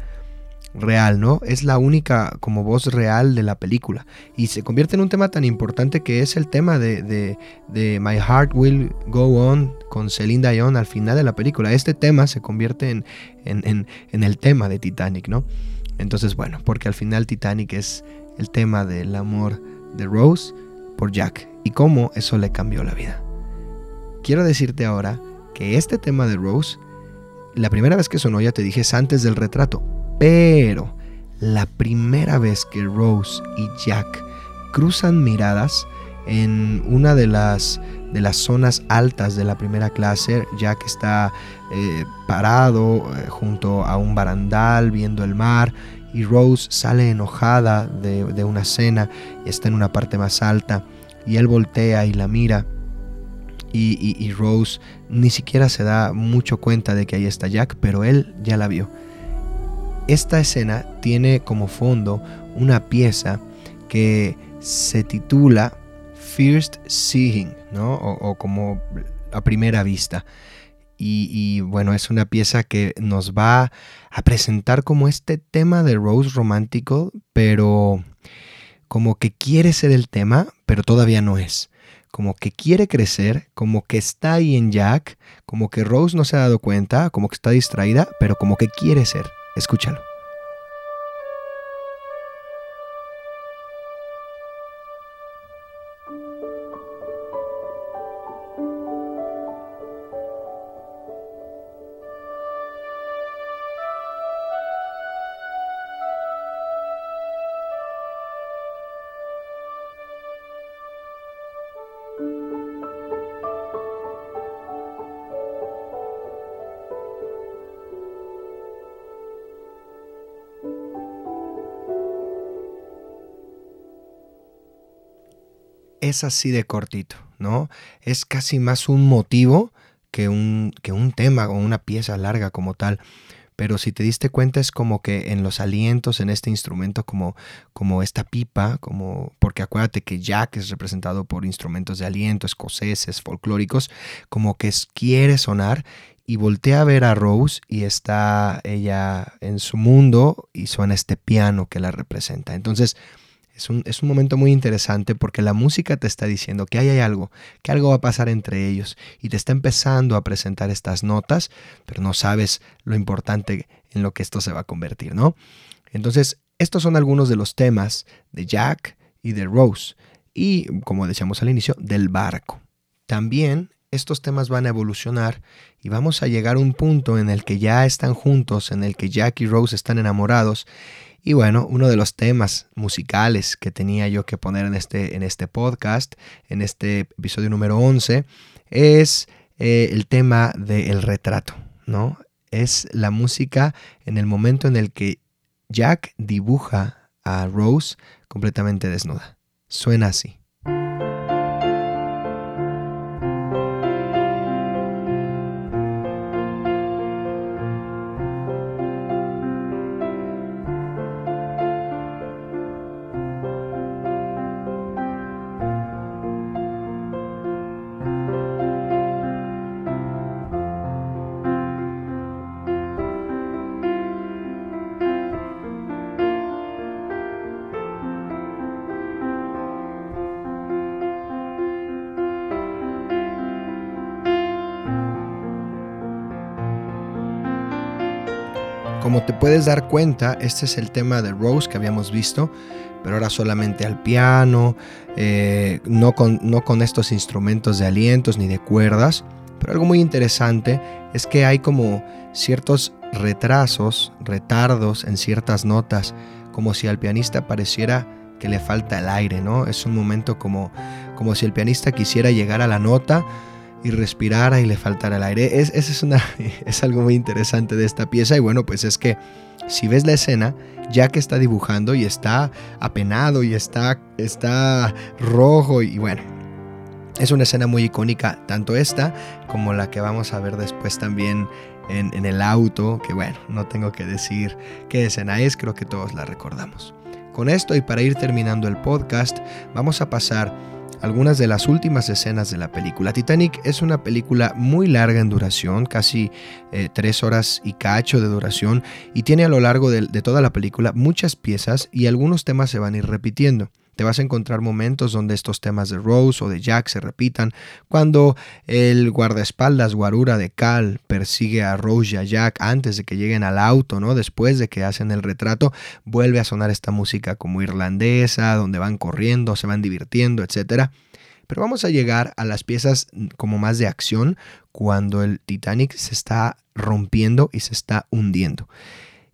real, ¿no? Es la única como voz real de la película. Y se convierte en un tema tan importante que es el tema de, de, My Heart Will Go On con Celine Dion al final de la película. Este tema se convierte en, en, en el tema de Titanic, ¿no? Entonces, bueno, porque al final Titanic es el tema del amor de Rose por Jack y cómo eso le cambió la vida. Quiero decirte ahora que este tema de Rose, la primera vez que sonó, ya te dije, es antes del retrato, pero la primera vez que Rose y Jack cruzan miradas en una de las, de las zonas altas de la primera clase, Jack está eh, parado eh, junto a un barandal viendo el mar y Rose sale enojada de, una cena y está en una parte más alta y él voltea y la mira y, y, Rose ni siquiera se da mucho cuenta de que ahí está Jack, pero él ya la vio. Esta escena tiene como fondo una pieza que se titula First Seeing, ¿no? O, como a primera vista. Y, bueno, es una pieza que nos va a presentar como este tema de Rose romántico, pero como que quiere ser el tema, pero todavía no es. Como que quiere crecer, como que está ahí en Jack, como que Rose no se ha dado cuenta, como que está distraída, pero como que quiere ser. Escúchalo. Es así de cortito, ¿no? Es casi más un motivo que un, que un tema o una pieza larga como tal. Pero si te diste cuenta es como que en los alientos, en este instrumento, como, como esta pipa, como, porque acuérdate que Jack es representado por instrumentos de aliento, escoceses, folclóricos, como que quiere sonar y voltea a ver a Rose y está ella en su mundo y suena este piano que la representa. Entonces, es un, momento muy interesante porque la música te está diciendo que ahí hay algo, que algo va a pasar entre ellos y te está empezando a presentar estas notas, pero no sabes lo importante en lo que esto se va a convertir, ¿no? Entonces, estos son algunos de los temas de Jack y de Rose y, como decíamos al inicio, del barco. También estos temas van a evolucionar y vamos a llegar a un punto en el que ya están juntos, en el que Jack y Rose están enamorados y bueno, uno de los temas musicales que tenía yo que poner en este, en este podcast, en este episodio número 11, es eh, el tema del retrato, ¿no? Es la música en el momento en el que Jack dibuja a Rose completamente desnuda. Suena así. Dar cuenta, este es el tema de Rose que habíamos visto, pero ahora solamente al piano, eh, no, con, no con estos instrumentos de alientos ni de cuerdas. Pero algo muy interesante es que hay como ciertos retrasos, retardos en ciertas notas, como si al pianista pareciera que le falta el aire, ¿no? Es un momento como, como si el pianista quisiera llegar a la nota y respirara y le faltara el aire. Es, es, es algo muy interesante de esta pieza y bueno, pues es que si ves la escena, ya que está dibujando y está apenado y está, está rojo y bueno, es una escena muy icónica, tanto esta como la que vamos a ver después también en, en, el auto, que bueno, no tengo que decir qué escena es, creo que todos la recordamos. Con esto y para ir terminando el podcast, vamos a pasar algunas de las últimas escenas de la película. Titanic es una película muy larga en duración, casi eh, tres horas y cacho de duración, y tiene a lo largo de toda la película muchas piezas y algunos temas se van a ir repitiendo. Te vas a encontrar momentos donde estos temas de Rose o de Jack se repitan, cuando el guardaespaldas guarura de Cal persigue a Rose y a Jack antes de que lleguen al auto, ¿no? Después de que hacen el retrato, vuelve a sonar esta música como irlandesa, donde van corriendo, se van divirtiendo, etc. Pero vamos a llegar a las piezas como más de acción, cuando el Titanic se está rompiendo y se está hundiendo.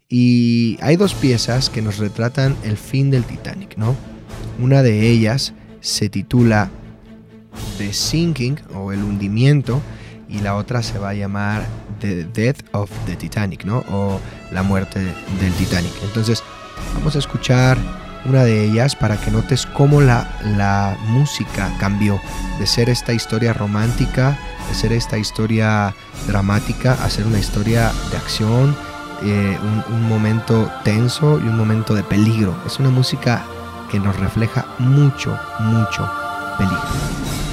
Y hay dos piezas que nos retratan el fin del Titanic, ¿no? Una de ellas se titula The Sinking o El hundimiento y la otra se va a llamar The Death of the Titanic, ¿no? O La muerte del Titanic. Entonces, vamos a escuchar una de ellas para que notes cómo la, la música cambió de ser esta historia romántica, de ser esta historia dramática, a ser una historia de acción, eh, un, un momento tenso y un momento de peligro. Es una música que nos refleja mucho, mucho peligro.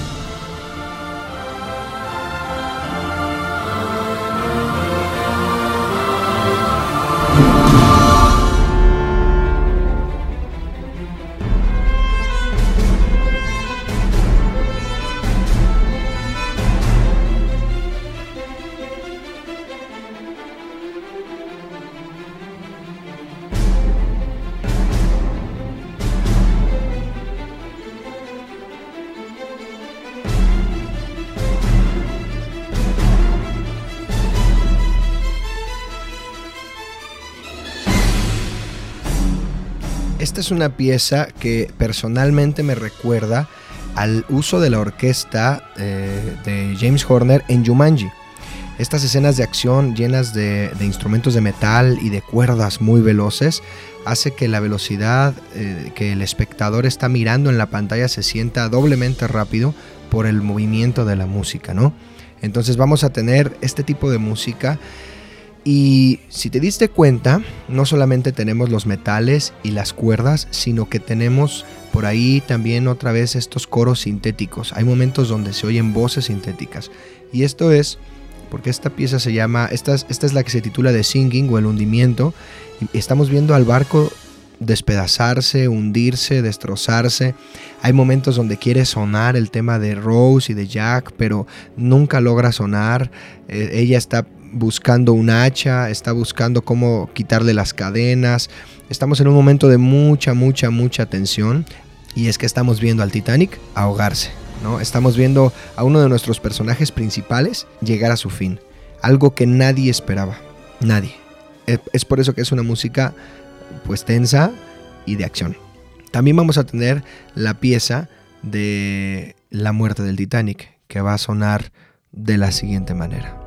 Esta es una pieza que personalmente me recuerda al uso de la orquesta eh, de James Horner en Jumanji. Estas escenas de acción llenas de, instrumentos de metal y de cuerdas muy veloces hace que la velocidad eh, que el espectador está mirando en la pantalla se sienta doblemente rápido por el movimiento de la música, ¿no? Entonces vamos a tener este tipo de música y si te diste cuenta, no solamente tenemos los metales y las cuerdas, sino que tenemos por ahí también otra vez estos coros sintéticos. Hay momentos donde se oyen voces sintéticas. Y esto es porque esta pieza se llama, esta, esta es la que se titula The Singing o el hundimiento. Y estamos viendo al barco despedazarse, hundirse, destrozarse. Hay momentos donde quiere sonar el tema de Rose y de Jack, pero nunca logra sonar. Eh, ella está buscando un hacha, está buscando cómo quitarle las cadenas. Estamos en un momento de mucha, mucha, mucha tensión y es que estamos viendo al Titanic ahogarse, ¿no? Estamos viendo a uno de nuestros personajes principales llegar a su fin, algo que nadie esperaba, nadie. Es por eso que es una música pues tensa y de acción. También vamos a tener la pieza de La muerte del Titanic, que va a sonar de la siguiente manera.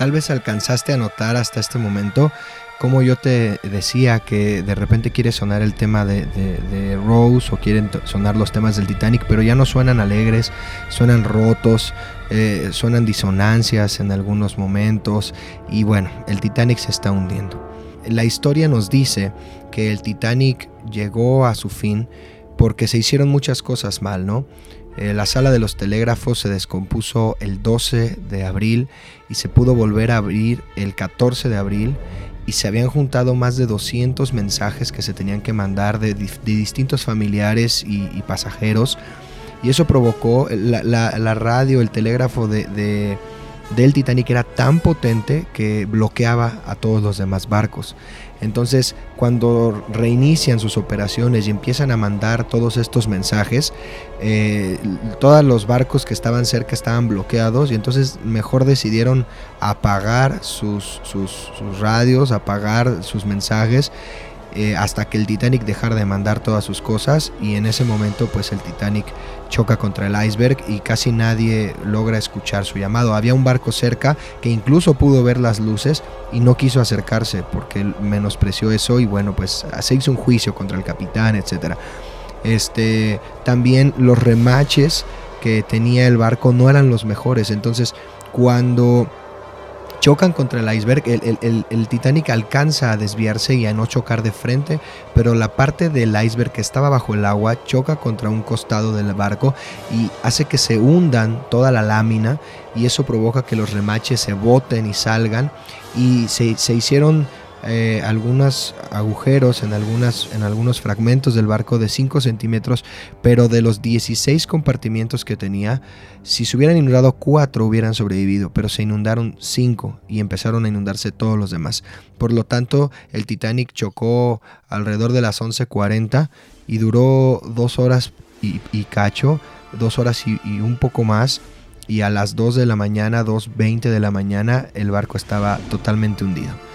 Tal vez alcanzaste a notar hasta este momento como yo te decía que de repente quiere sonar el tema de, Rose o quieren sonar los temas del Titanic, pero ya no suenan alegres, suenan rotos, eh, suenan disonancias en algunos momentos y bueno, el Titanic se está hundiendo. La historia nos dice que el Titanic llegó a su fin porque se hicieron muchas cosas mal, ¿no? Eh, la sala de los telégrafos se descompuso el 12 de abril y se pudo volver a abrir el 14 de abril y se habían juntado más de 200 mensajes que se tenían que mandar de, distintos familiares y, pasajeros. Y eso provocó, la, radio, el telégrafo de, del Titanic era tan potente que bloqueaba a todos los demás barcos. Entonces, cuando reinician sus operaciones y empiezan a mandar todos estos mensajes, eh, todos los barcos que estaban cerca estaban bloqueados y entonces mejor decidieron apagar sus, sus radios, apagar sus mensajes eh, hasta que el Titanic dejara de mandar todas sus cosas y en ese momento pues el Titanic choca contra el iceberg y casi nadie logra escuchar su llamado. Había un barco cerca que incluso pudo ver las luces y no quiso acercarse porque menospreció eso y bueno pues se hizo un juicio contra el capitán, etcétera. Este, también los remaches que tenía el barco no eran los mejores, entonces cuando chocan contra el iceberg, el, Titanic alcanza a desviarse y a no chocar de frente, pero la parte del iceberg que estaba bajo el agua choca contra un costado del barco y hace que se hundan toda la lámina y eso provoca que los remaches se boten y salgan. Y se, se hicieron eh, algunos agujeros en, algunas, en algunos fragmentos del barco de 5 centímetros, pero de los 16 compartimientos que tenía, si se hubieran inundado 4 hubieran sobrevivido, pero se inundaron 5 y empezaron a inundarse todos los demás. Por lo tanto, el Titanic chocó alrededor de las 11.40 y duró 2 horas y, cacho, 2 horas y, y un poco más y a las 2 de la mañana, 2.20 de la mañana, el barco estaba totalmente hundido.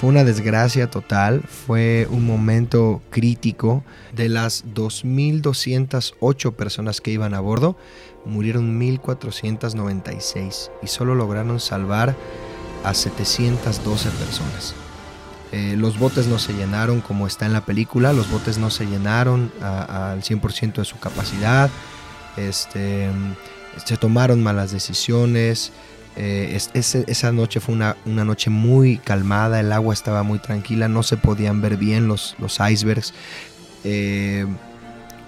Fue una desgracia total, fue un momento crítico. De las 2.208 personas que iban a bordo, murieron 1.496 y solo lograron salvar a 712 personas. Eh, los botes no se llenaron como está en la película, los botes no se llenaron al 100% de su capacidad, este, se tomaron malas decisiones, eh, esa noche fue una, noche muy calmada, el agua estaba muy tranquila, no se podían ver bien los, los icebergs. Eh,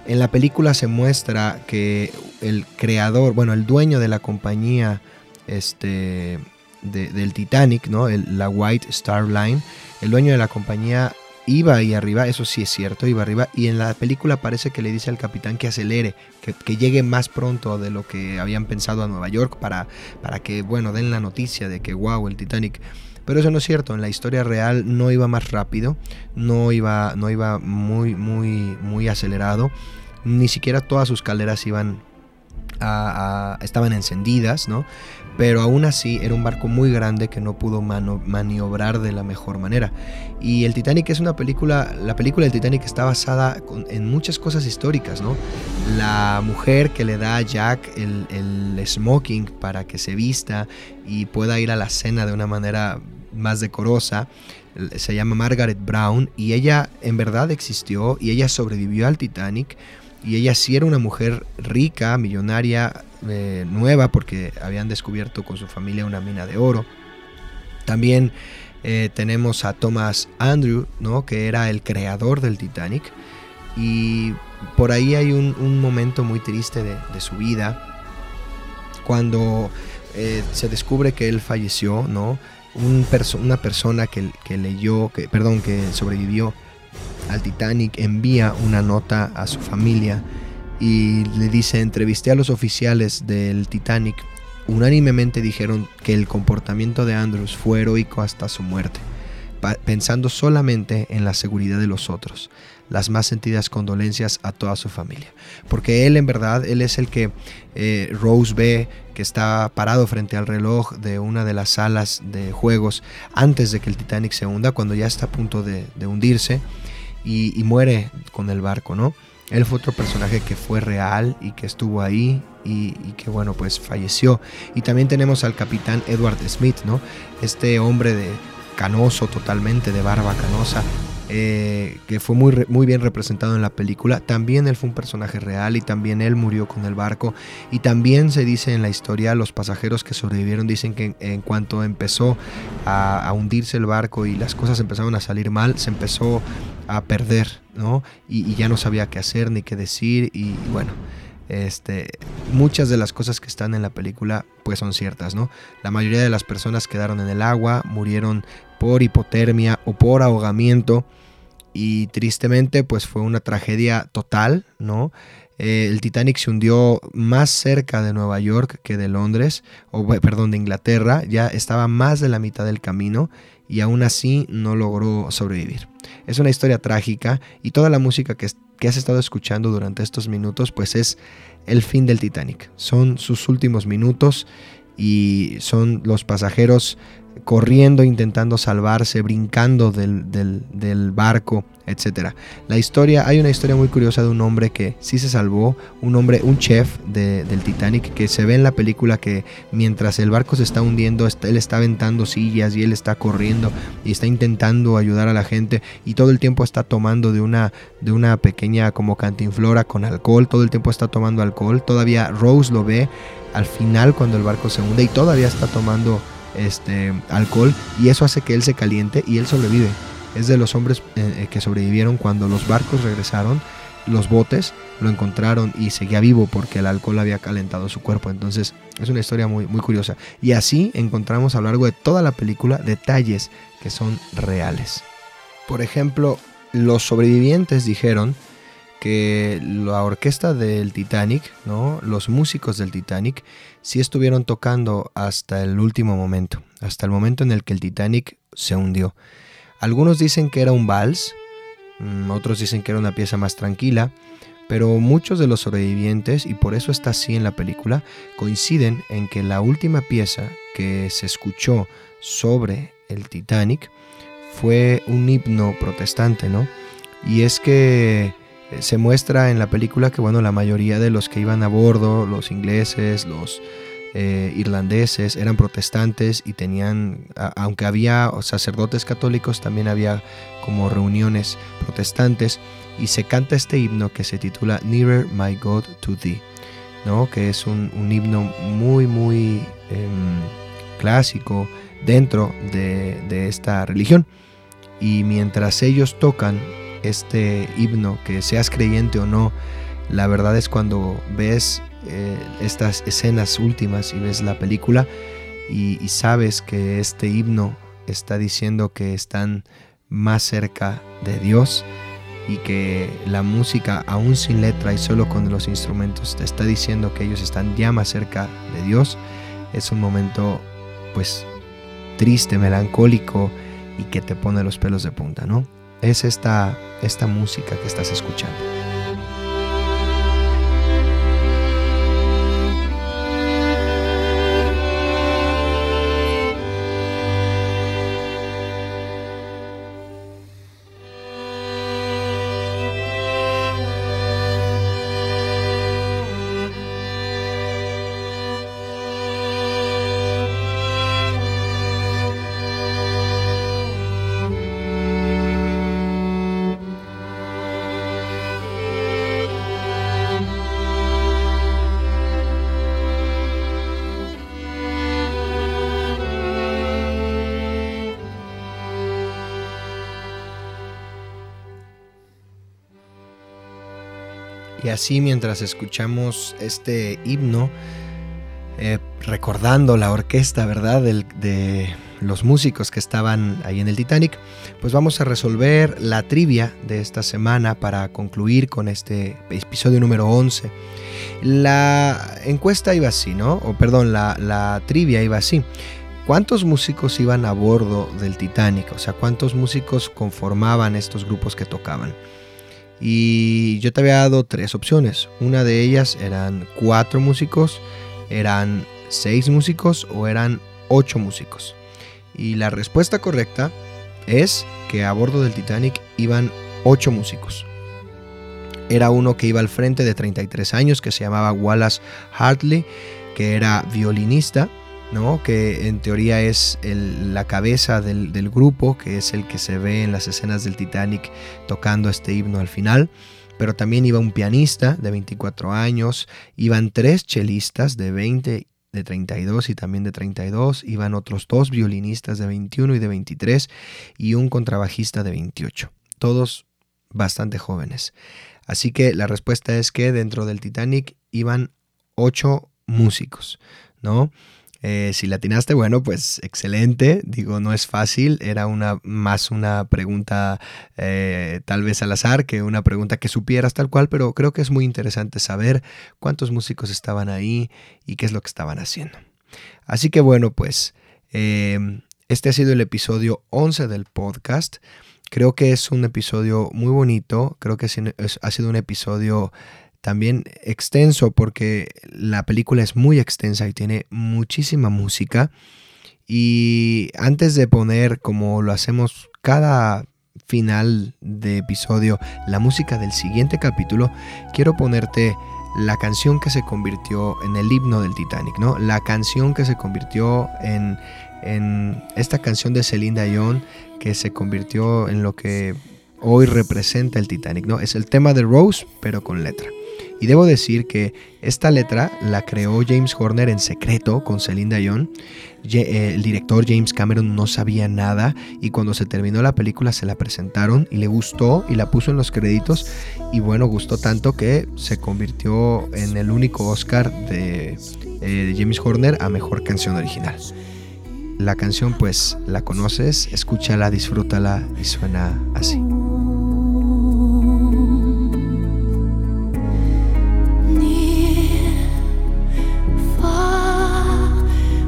en la película se muestra que el creador, bueno, el dueño de la compañía este, del Titanic, ¿no? la White Star Line, el dueño de la compañía iba ahí arriba, eso sí es cierto, iba arriba, y en la película parece que le dice al capitán que acelere, que, llegue más pronto de lo que habían pensado a Nueva York para, para que, bueno, den la noticia de que, wow, el Titanic... Pero eso no es cierto, en la historia real no iba más rápido, no iba, no iba muy, muy, muy acelerado, ni siquiera todas sus calderas iban estaban encendidas, ¿no? Pero aún así era un barco muy grande que no pudo maniobrar de la mejor manera. Y el Titanic es una película, la película del Titanic está basada en muchas cosas históricas, ¿no? La mujer que le da a Jack el, el smoking para que se vista y pueda ir a la cena de una manera más decorosa, se llama Margaret Brown y ella en verdad existió y ella sobrevivió al Titanic y ella sí era una mujer rica, millonaria, eh, nueva, porque habían descubierto con su familia una mina de oro. También eh, tenemos a Thomas Andrew, ¿no? que era el creador del Titanic. Y por ahí hay un, momento muy triste de, su vida, cuando eh, se descubre que él falleció, ¿no? una persona que, que leyó, que, perdón, que sobrevivió al Titanic envía una nota a su familia y le dice, entrevisté a los oficiales del Titanic, unánimemente dijeron que el comportamiento de Andrews fue heroico hasta su muerte, pensando solamente en la seguridad de los otros. Las más sentidas condolencias a toda su familia. Porque él en verdad, él es el que eh, Rose ve que está parado frente al reloj de una de las salas de juegos antes de que el Titanic se hunda, cuando ya está a punto de hundirse y, muere con el barco, ¿no? Él fue otro personaje que fue real y que estuvo ahí y, que bueno, pues falleció. Y también tenemos al capitán Edward Smith, ¿no? Este hombre de canoso totalmente, de barba canosa, eh, que fue muy, muy bien representado en la película. También él fue un personaje real y también él murió con el barco. Y también se dice en la historia, los pasajeros que sobrevivieron dicen que en, cuanto empezó a, hundirse el barco y las cosas empezaron a salir mal, se empezó a perder, ¿no? Y, ya no sabía qué hacer ni qué decir y, bueno. Este, muchas de las cosas que están en la película pues son ciertas, ¿no? La mayoría de las personas quedaron en el agua, murieron por hipotermia o por ahogamiento y tristemente pues fue una tragedia total, ¿no? Eh, el Titanic se hundió más cerca de Nueva York que de Londres, o perdón, de Inglaterra, ya estaba más de la mitad del camino y aún así no logró sobrevivir. Es una historia trágica y toda la música que, que has estado escuchando durante estos minutos pues es el fin del Titanic. Son sus últimos minutos y son los pasajeros corriendo, intentando salvarse, brincando del, barco, etc. La historia, hay una historia muy curiosa de un hombre que sí se salvó, un hombre, un chef del Titanic, que se ve en la película que mientras el barco se está hundiendo, él está aventando sillas y él está corriendo y está intentando ayudar a la gente y todo el tiempo está tomando de una, de una pequeña como cantinflora con alcohol, todo el tiempo está tomando alcohol, todavía Rose lo ve al final cuando el barco se hunde y todavía está tomando este, alcohol y eso hace que él se caliente y él sobrevive. Es de los hombres eh, eh, que sobrevivieron cuando los barcos regresaron, los botes lo encontraron y seguía vivo porque el alcohol había calentado su cuerpo. Entonces es una historia muy, muy curiosa. Y así encontramos a lo largo de toda la película detalles que son reales. Por ejemplo, los sobrevivientes dijeron que la orquesta del Titanic, ¿no? los músicos del Titanic, sí estuvieron tocando hasta el último momento, hasta el momento en el que el Titanic se hundió. Algunos dicen que era un vals, mm, otros dicen que era una pieza más tranquila, pero muchos de los sobrevivientes, y por eso está así en la película, coinciden en que la última pieza que se escuchó sobre el Titanic fue un himno protestante, ¿no? Y es que se muestra en la película que bueno, la mayoría de los que iban a bordo, los ingleses, los eh, irlandeses, eran protestantes y tenían, aunque había sacerdotes católicos, también había como reuniones protestantes y se canta este himno que se titula Nearer My God to Thee, ¿no? que es un, himno muy, muy em, clásico dentro de, de esta religión. Y mientras ellos tocan este himno, que seas creyente o no, la verdad es cuando ves eh, estas escenas últimas y ves la película y, sabes que este himno está diciendo que están más cerca de Dios y que la música aún sin letra y solo con los instrumentos te está diciendo que ellos están ya más cerca de Dios, es un momento pues triste, melancólico y que te pone los pelos de punta, ¿no? Es esta, esta música que estás escuchando. Así mientras escuchamos este himno, eh, recordando la orquesta, ¿verdad? de los músicos que estaban ahí en el Titanic, pues vamos a resolver la trivia de esta semana para concluir con este episodio número 11. La encuesta iba así, ¿no? O perdón, la, la trivia iba así. ¿Cuántos músicos iban a bordo del Titanic? O sea, ¿cuántos músicos conformaban estos grupos que tocaban? Y yo te había dado tres opciones. Una de ellas eran cuatro músicos, eran seis músicos o eran ocho músicos. Y la respuesta correcta es que a bordo del Titanic iban ocho músicos. era uno que iba al frente de 33 años, que se llamaba Wallace Hartley, que era violinista, ¿no? que en teoría es la cabeza del, del, grupo, que es el que se ve en las escenas del Titanic tocando este himno al final. Pero también iba un pianista de 24 años, iban tres chelistas de 20 de 32 y también de 32, iban otros dos violinistas de 21 y de 23 y un contrabajista de 28, todos bastante jóvenes. Así que la respuesta es que dentro del Titanic iban ocho músicos, ¿no? Eh, si la atinaste, bueno, pues excelente. Digo, no es fácil. Era una más una pregunta eh, tal vez al azar que una pregunta que supieras tal cual, pero creo que es muy interesante saber cuántos músicos estaban ahí y qué es lo que estaban haciendo. Así que bueno, pues eh, este ha sido el episodio 11 del podcast. Creo que es un episodio muy bonito. Creo que ha sido un episodio también extenso porque la película es muy extensa y tiene muchísima música. Y antes de poner, como lo hacemos cada final de episodio, la música del siguiente capítulo, quiero ponerte la canción que se convirtió en el himno del Titanic, ¿no? La canción que se convirtió en, en esta canción de Celine Dion, que se convirtió en lo que hoy representa el Titanic, ¿no? Es el tema de Rose, pero con letra. Y debo decir que esta letra la creó James Horner en secreto con Celine Dion. Eh, el director James Cameron no sabía nada y cuando se terminó la película se la presentaron y le gustó y la puso en los créditos y bueno, gustó tanto que se convirtió en el único Oscar de, eh, de James Horner a Mejor Canción Original. La canción pues la conoces, escúchala, disfrútala y suena así.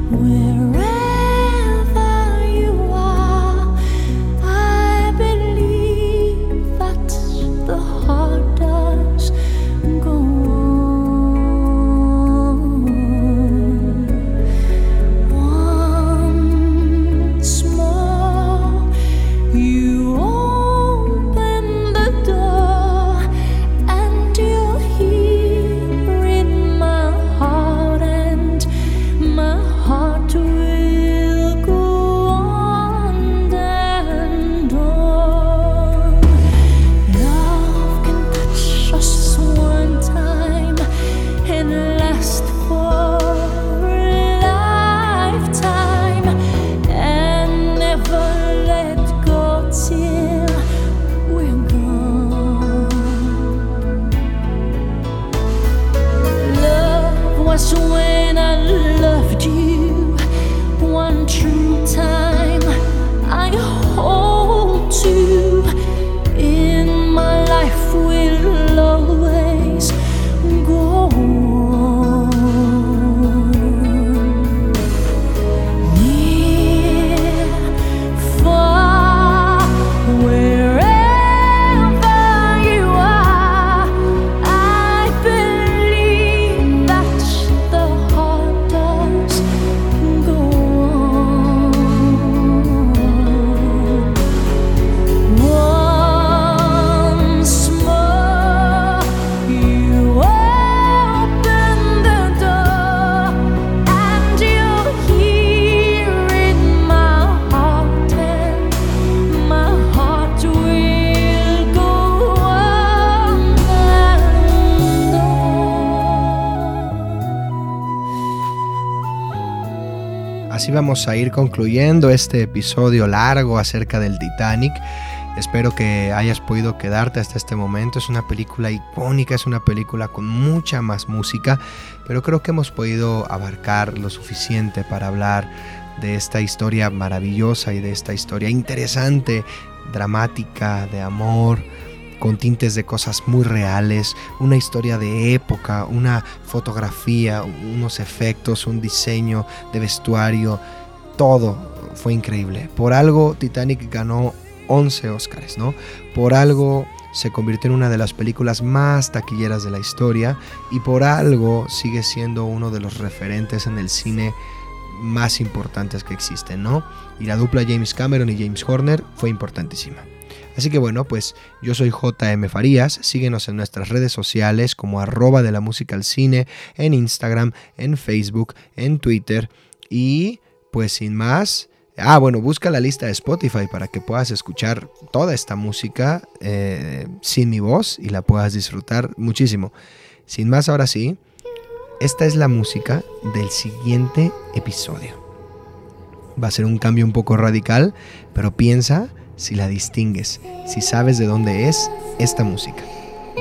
When vamos a ir concluyendo este episodio largo acerca del Titanic. Espero que hayas podido quedarte hasta este momento. Es una película icónica, es una película con mucha más música, pero creo que hemos podido abarcar lo suficiente para hablar de esta historia maravillosa y de esta historia interesante, dramática, de amor, con tintes de cosas muy reales, una historia de época, una fotografía, unos efectos, un diseño de vestuario, todo fue increíble. Por algo Titanic ganó 11 Oscars, ¿no? Por algo se convirtió en una de las películas más taquilleras de la historia y por algo sigue siendo uno de los referentes en el cine más importantes que existen, ¿no? Y la dupla James Cameron y James Horner fue importantísima. Así que bueno, pues yo soy JM Farías, síguenos en nuestras redes sociales como arroba de la música al cine, en Instagram, en Facebook, en Twitter y pues sin más... Ah, bueno, busca la lista de Spotify para que puedas escuchar toda esta música eh, sin mi voz y la puedas disfrutar muchísimo. Sin más, ahora sí, esta es la música del siguiente episodio. Va a ser un cambio un poco radical, pero piensa si la distingues, si sabes de dónde es esta música.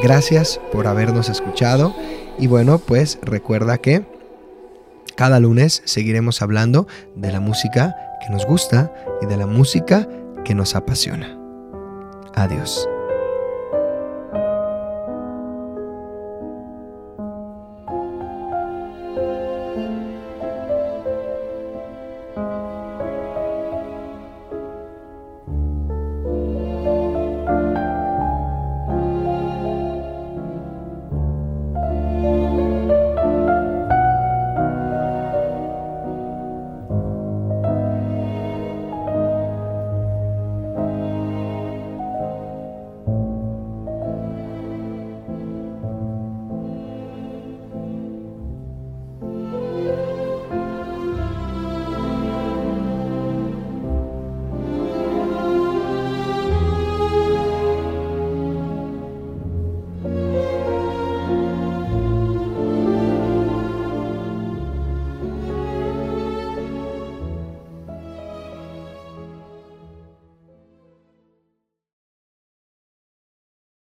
Gracias por habernos escuchado y bueno, pues recuerda que cada lunes seguiremos hablando de la música que nos gusta y de la música que nos apasiona. Adiós.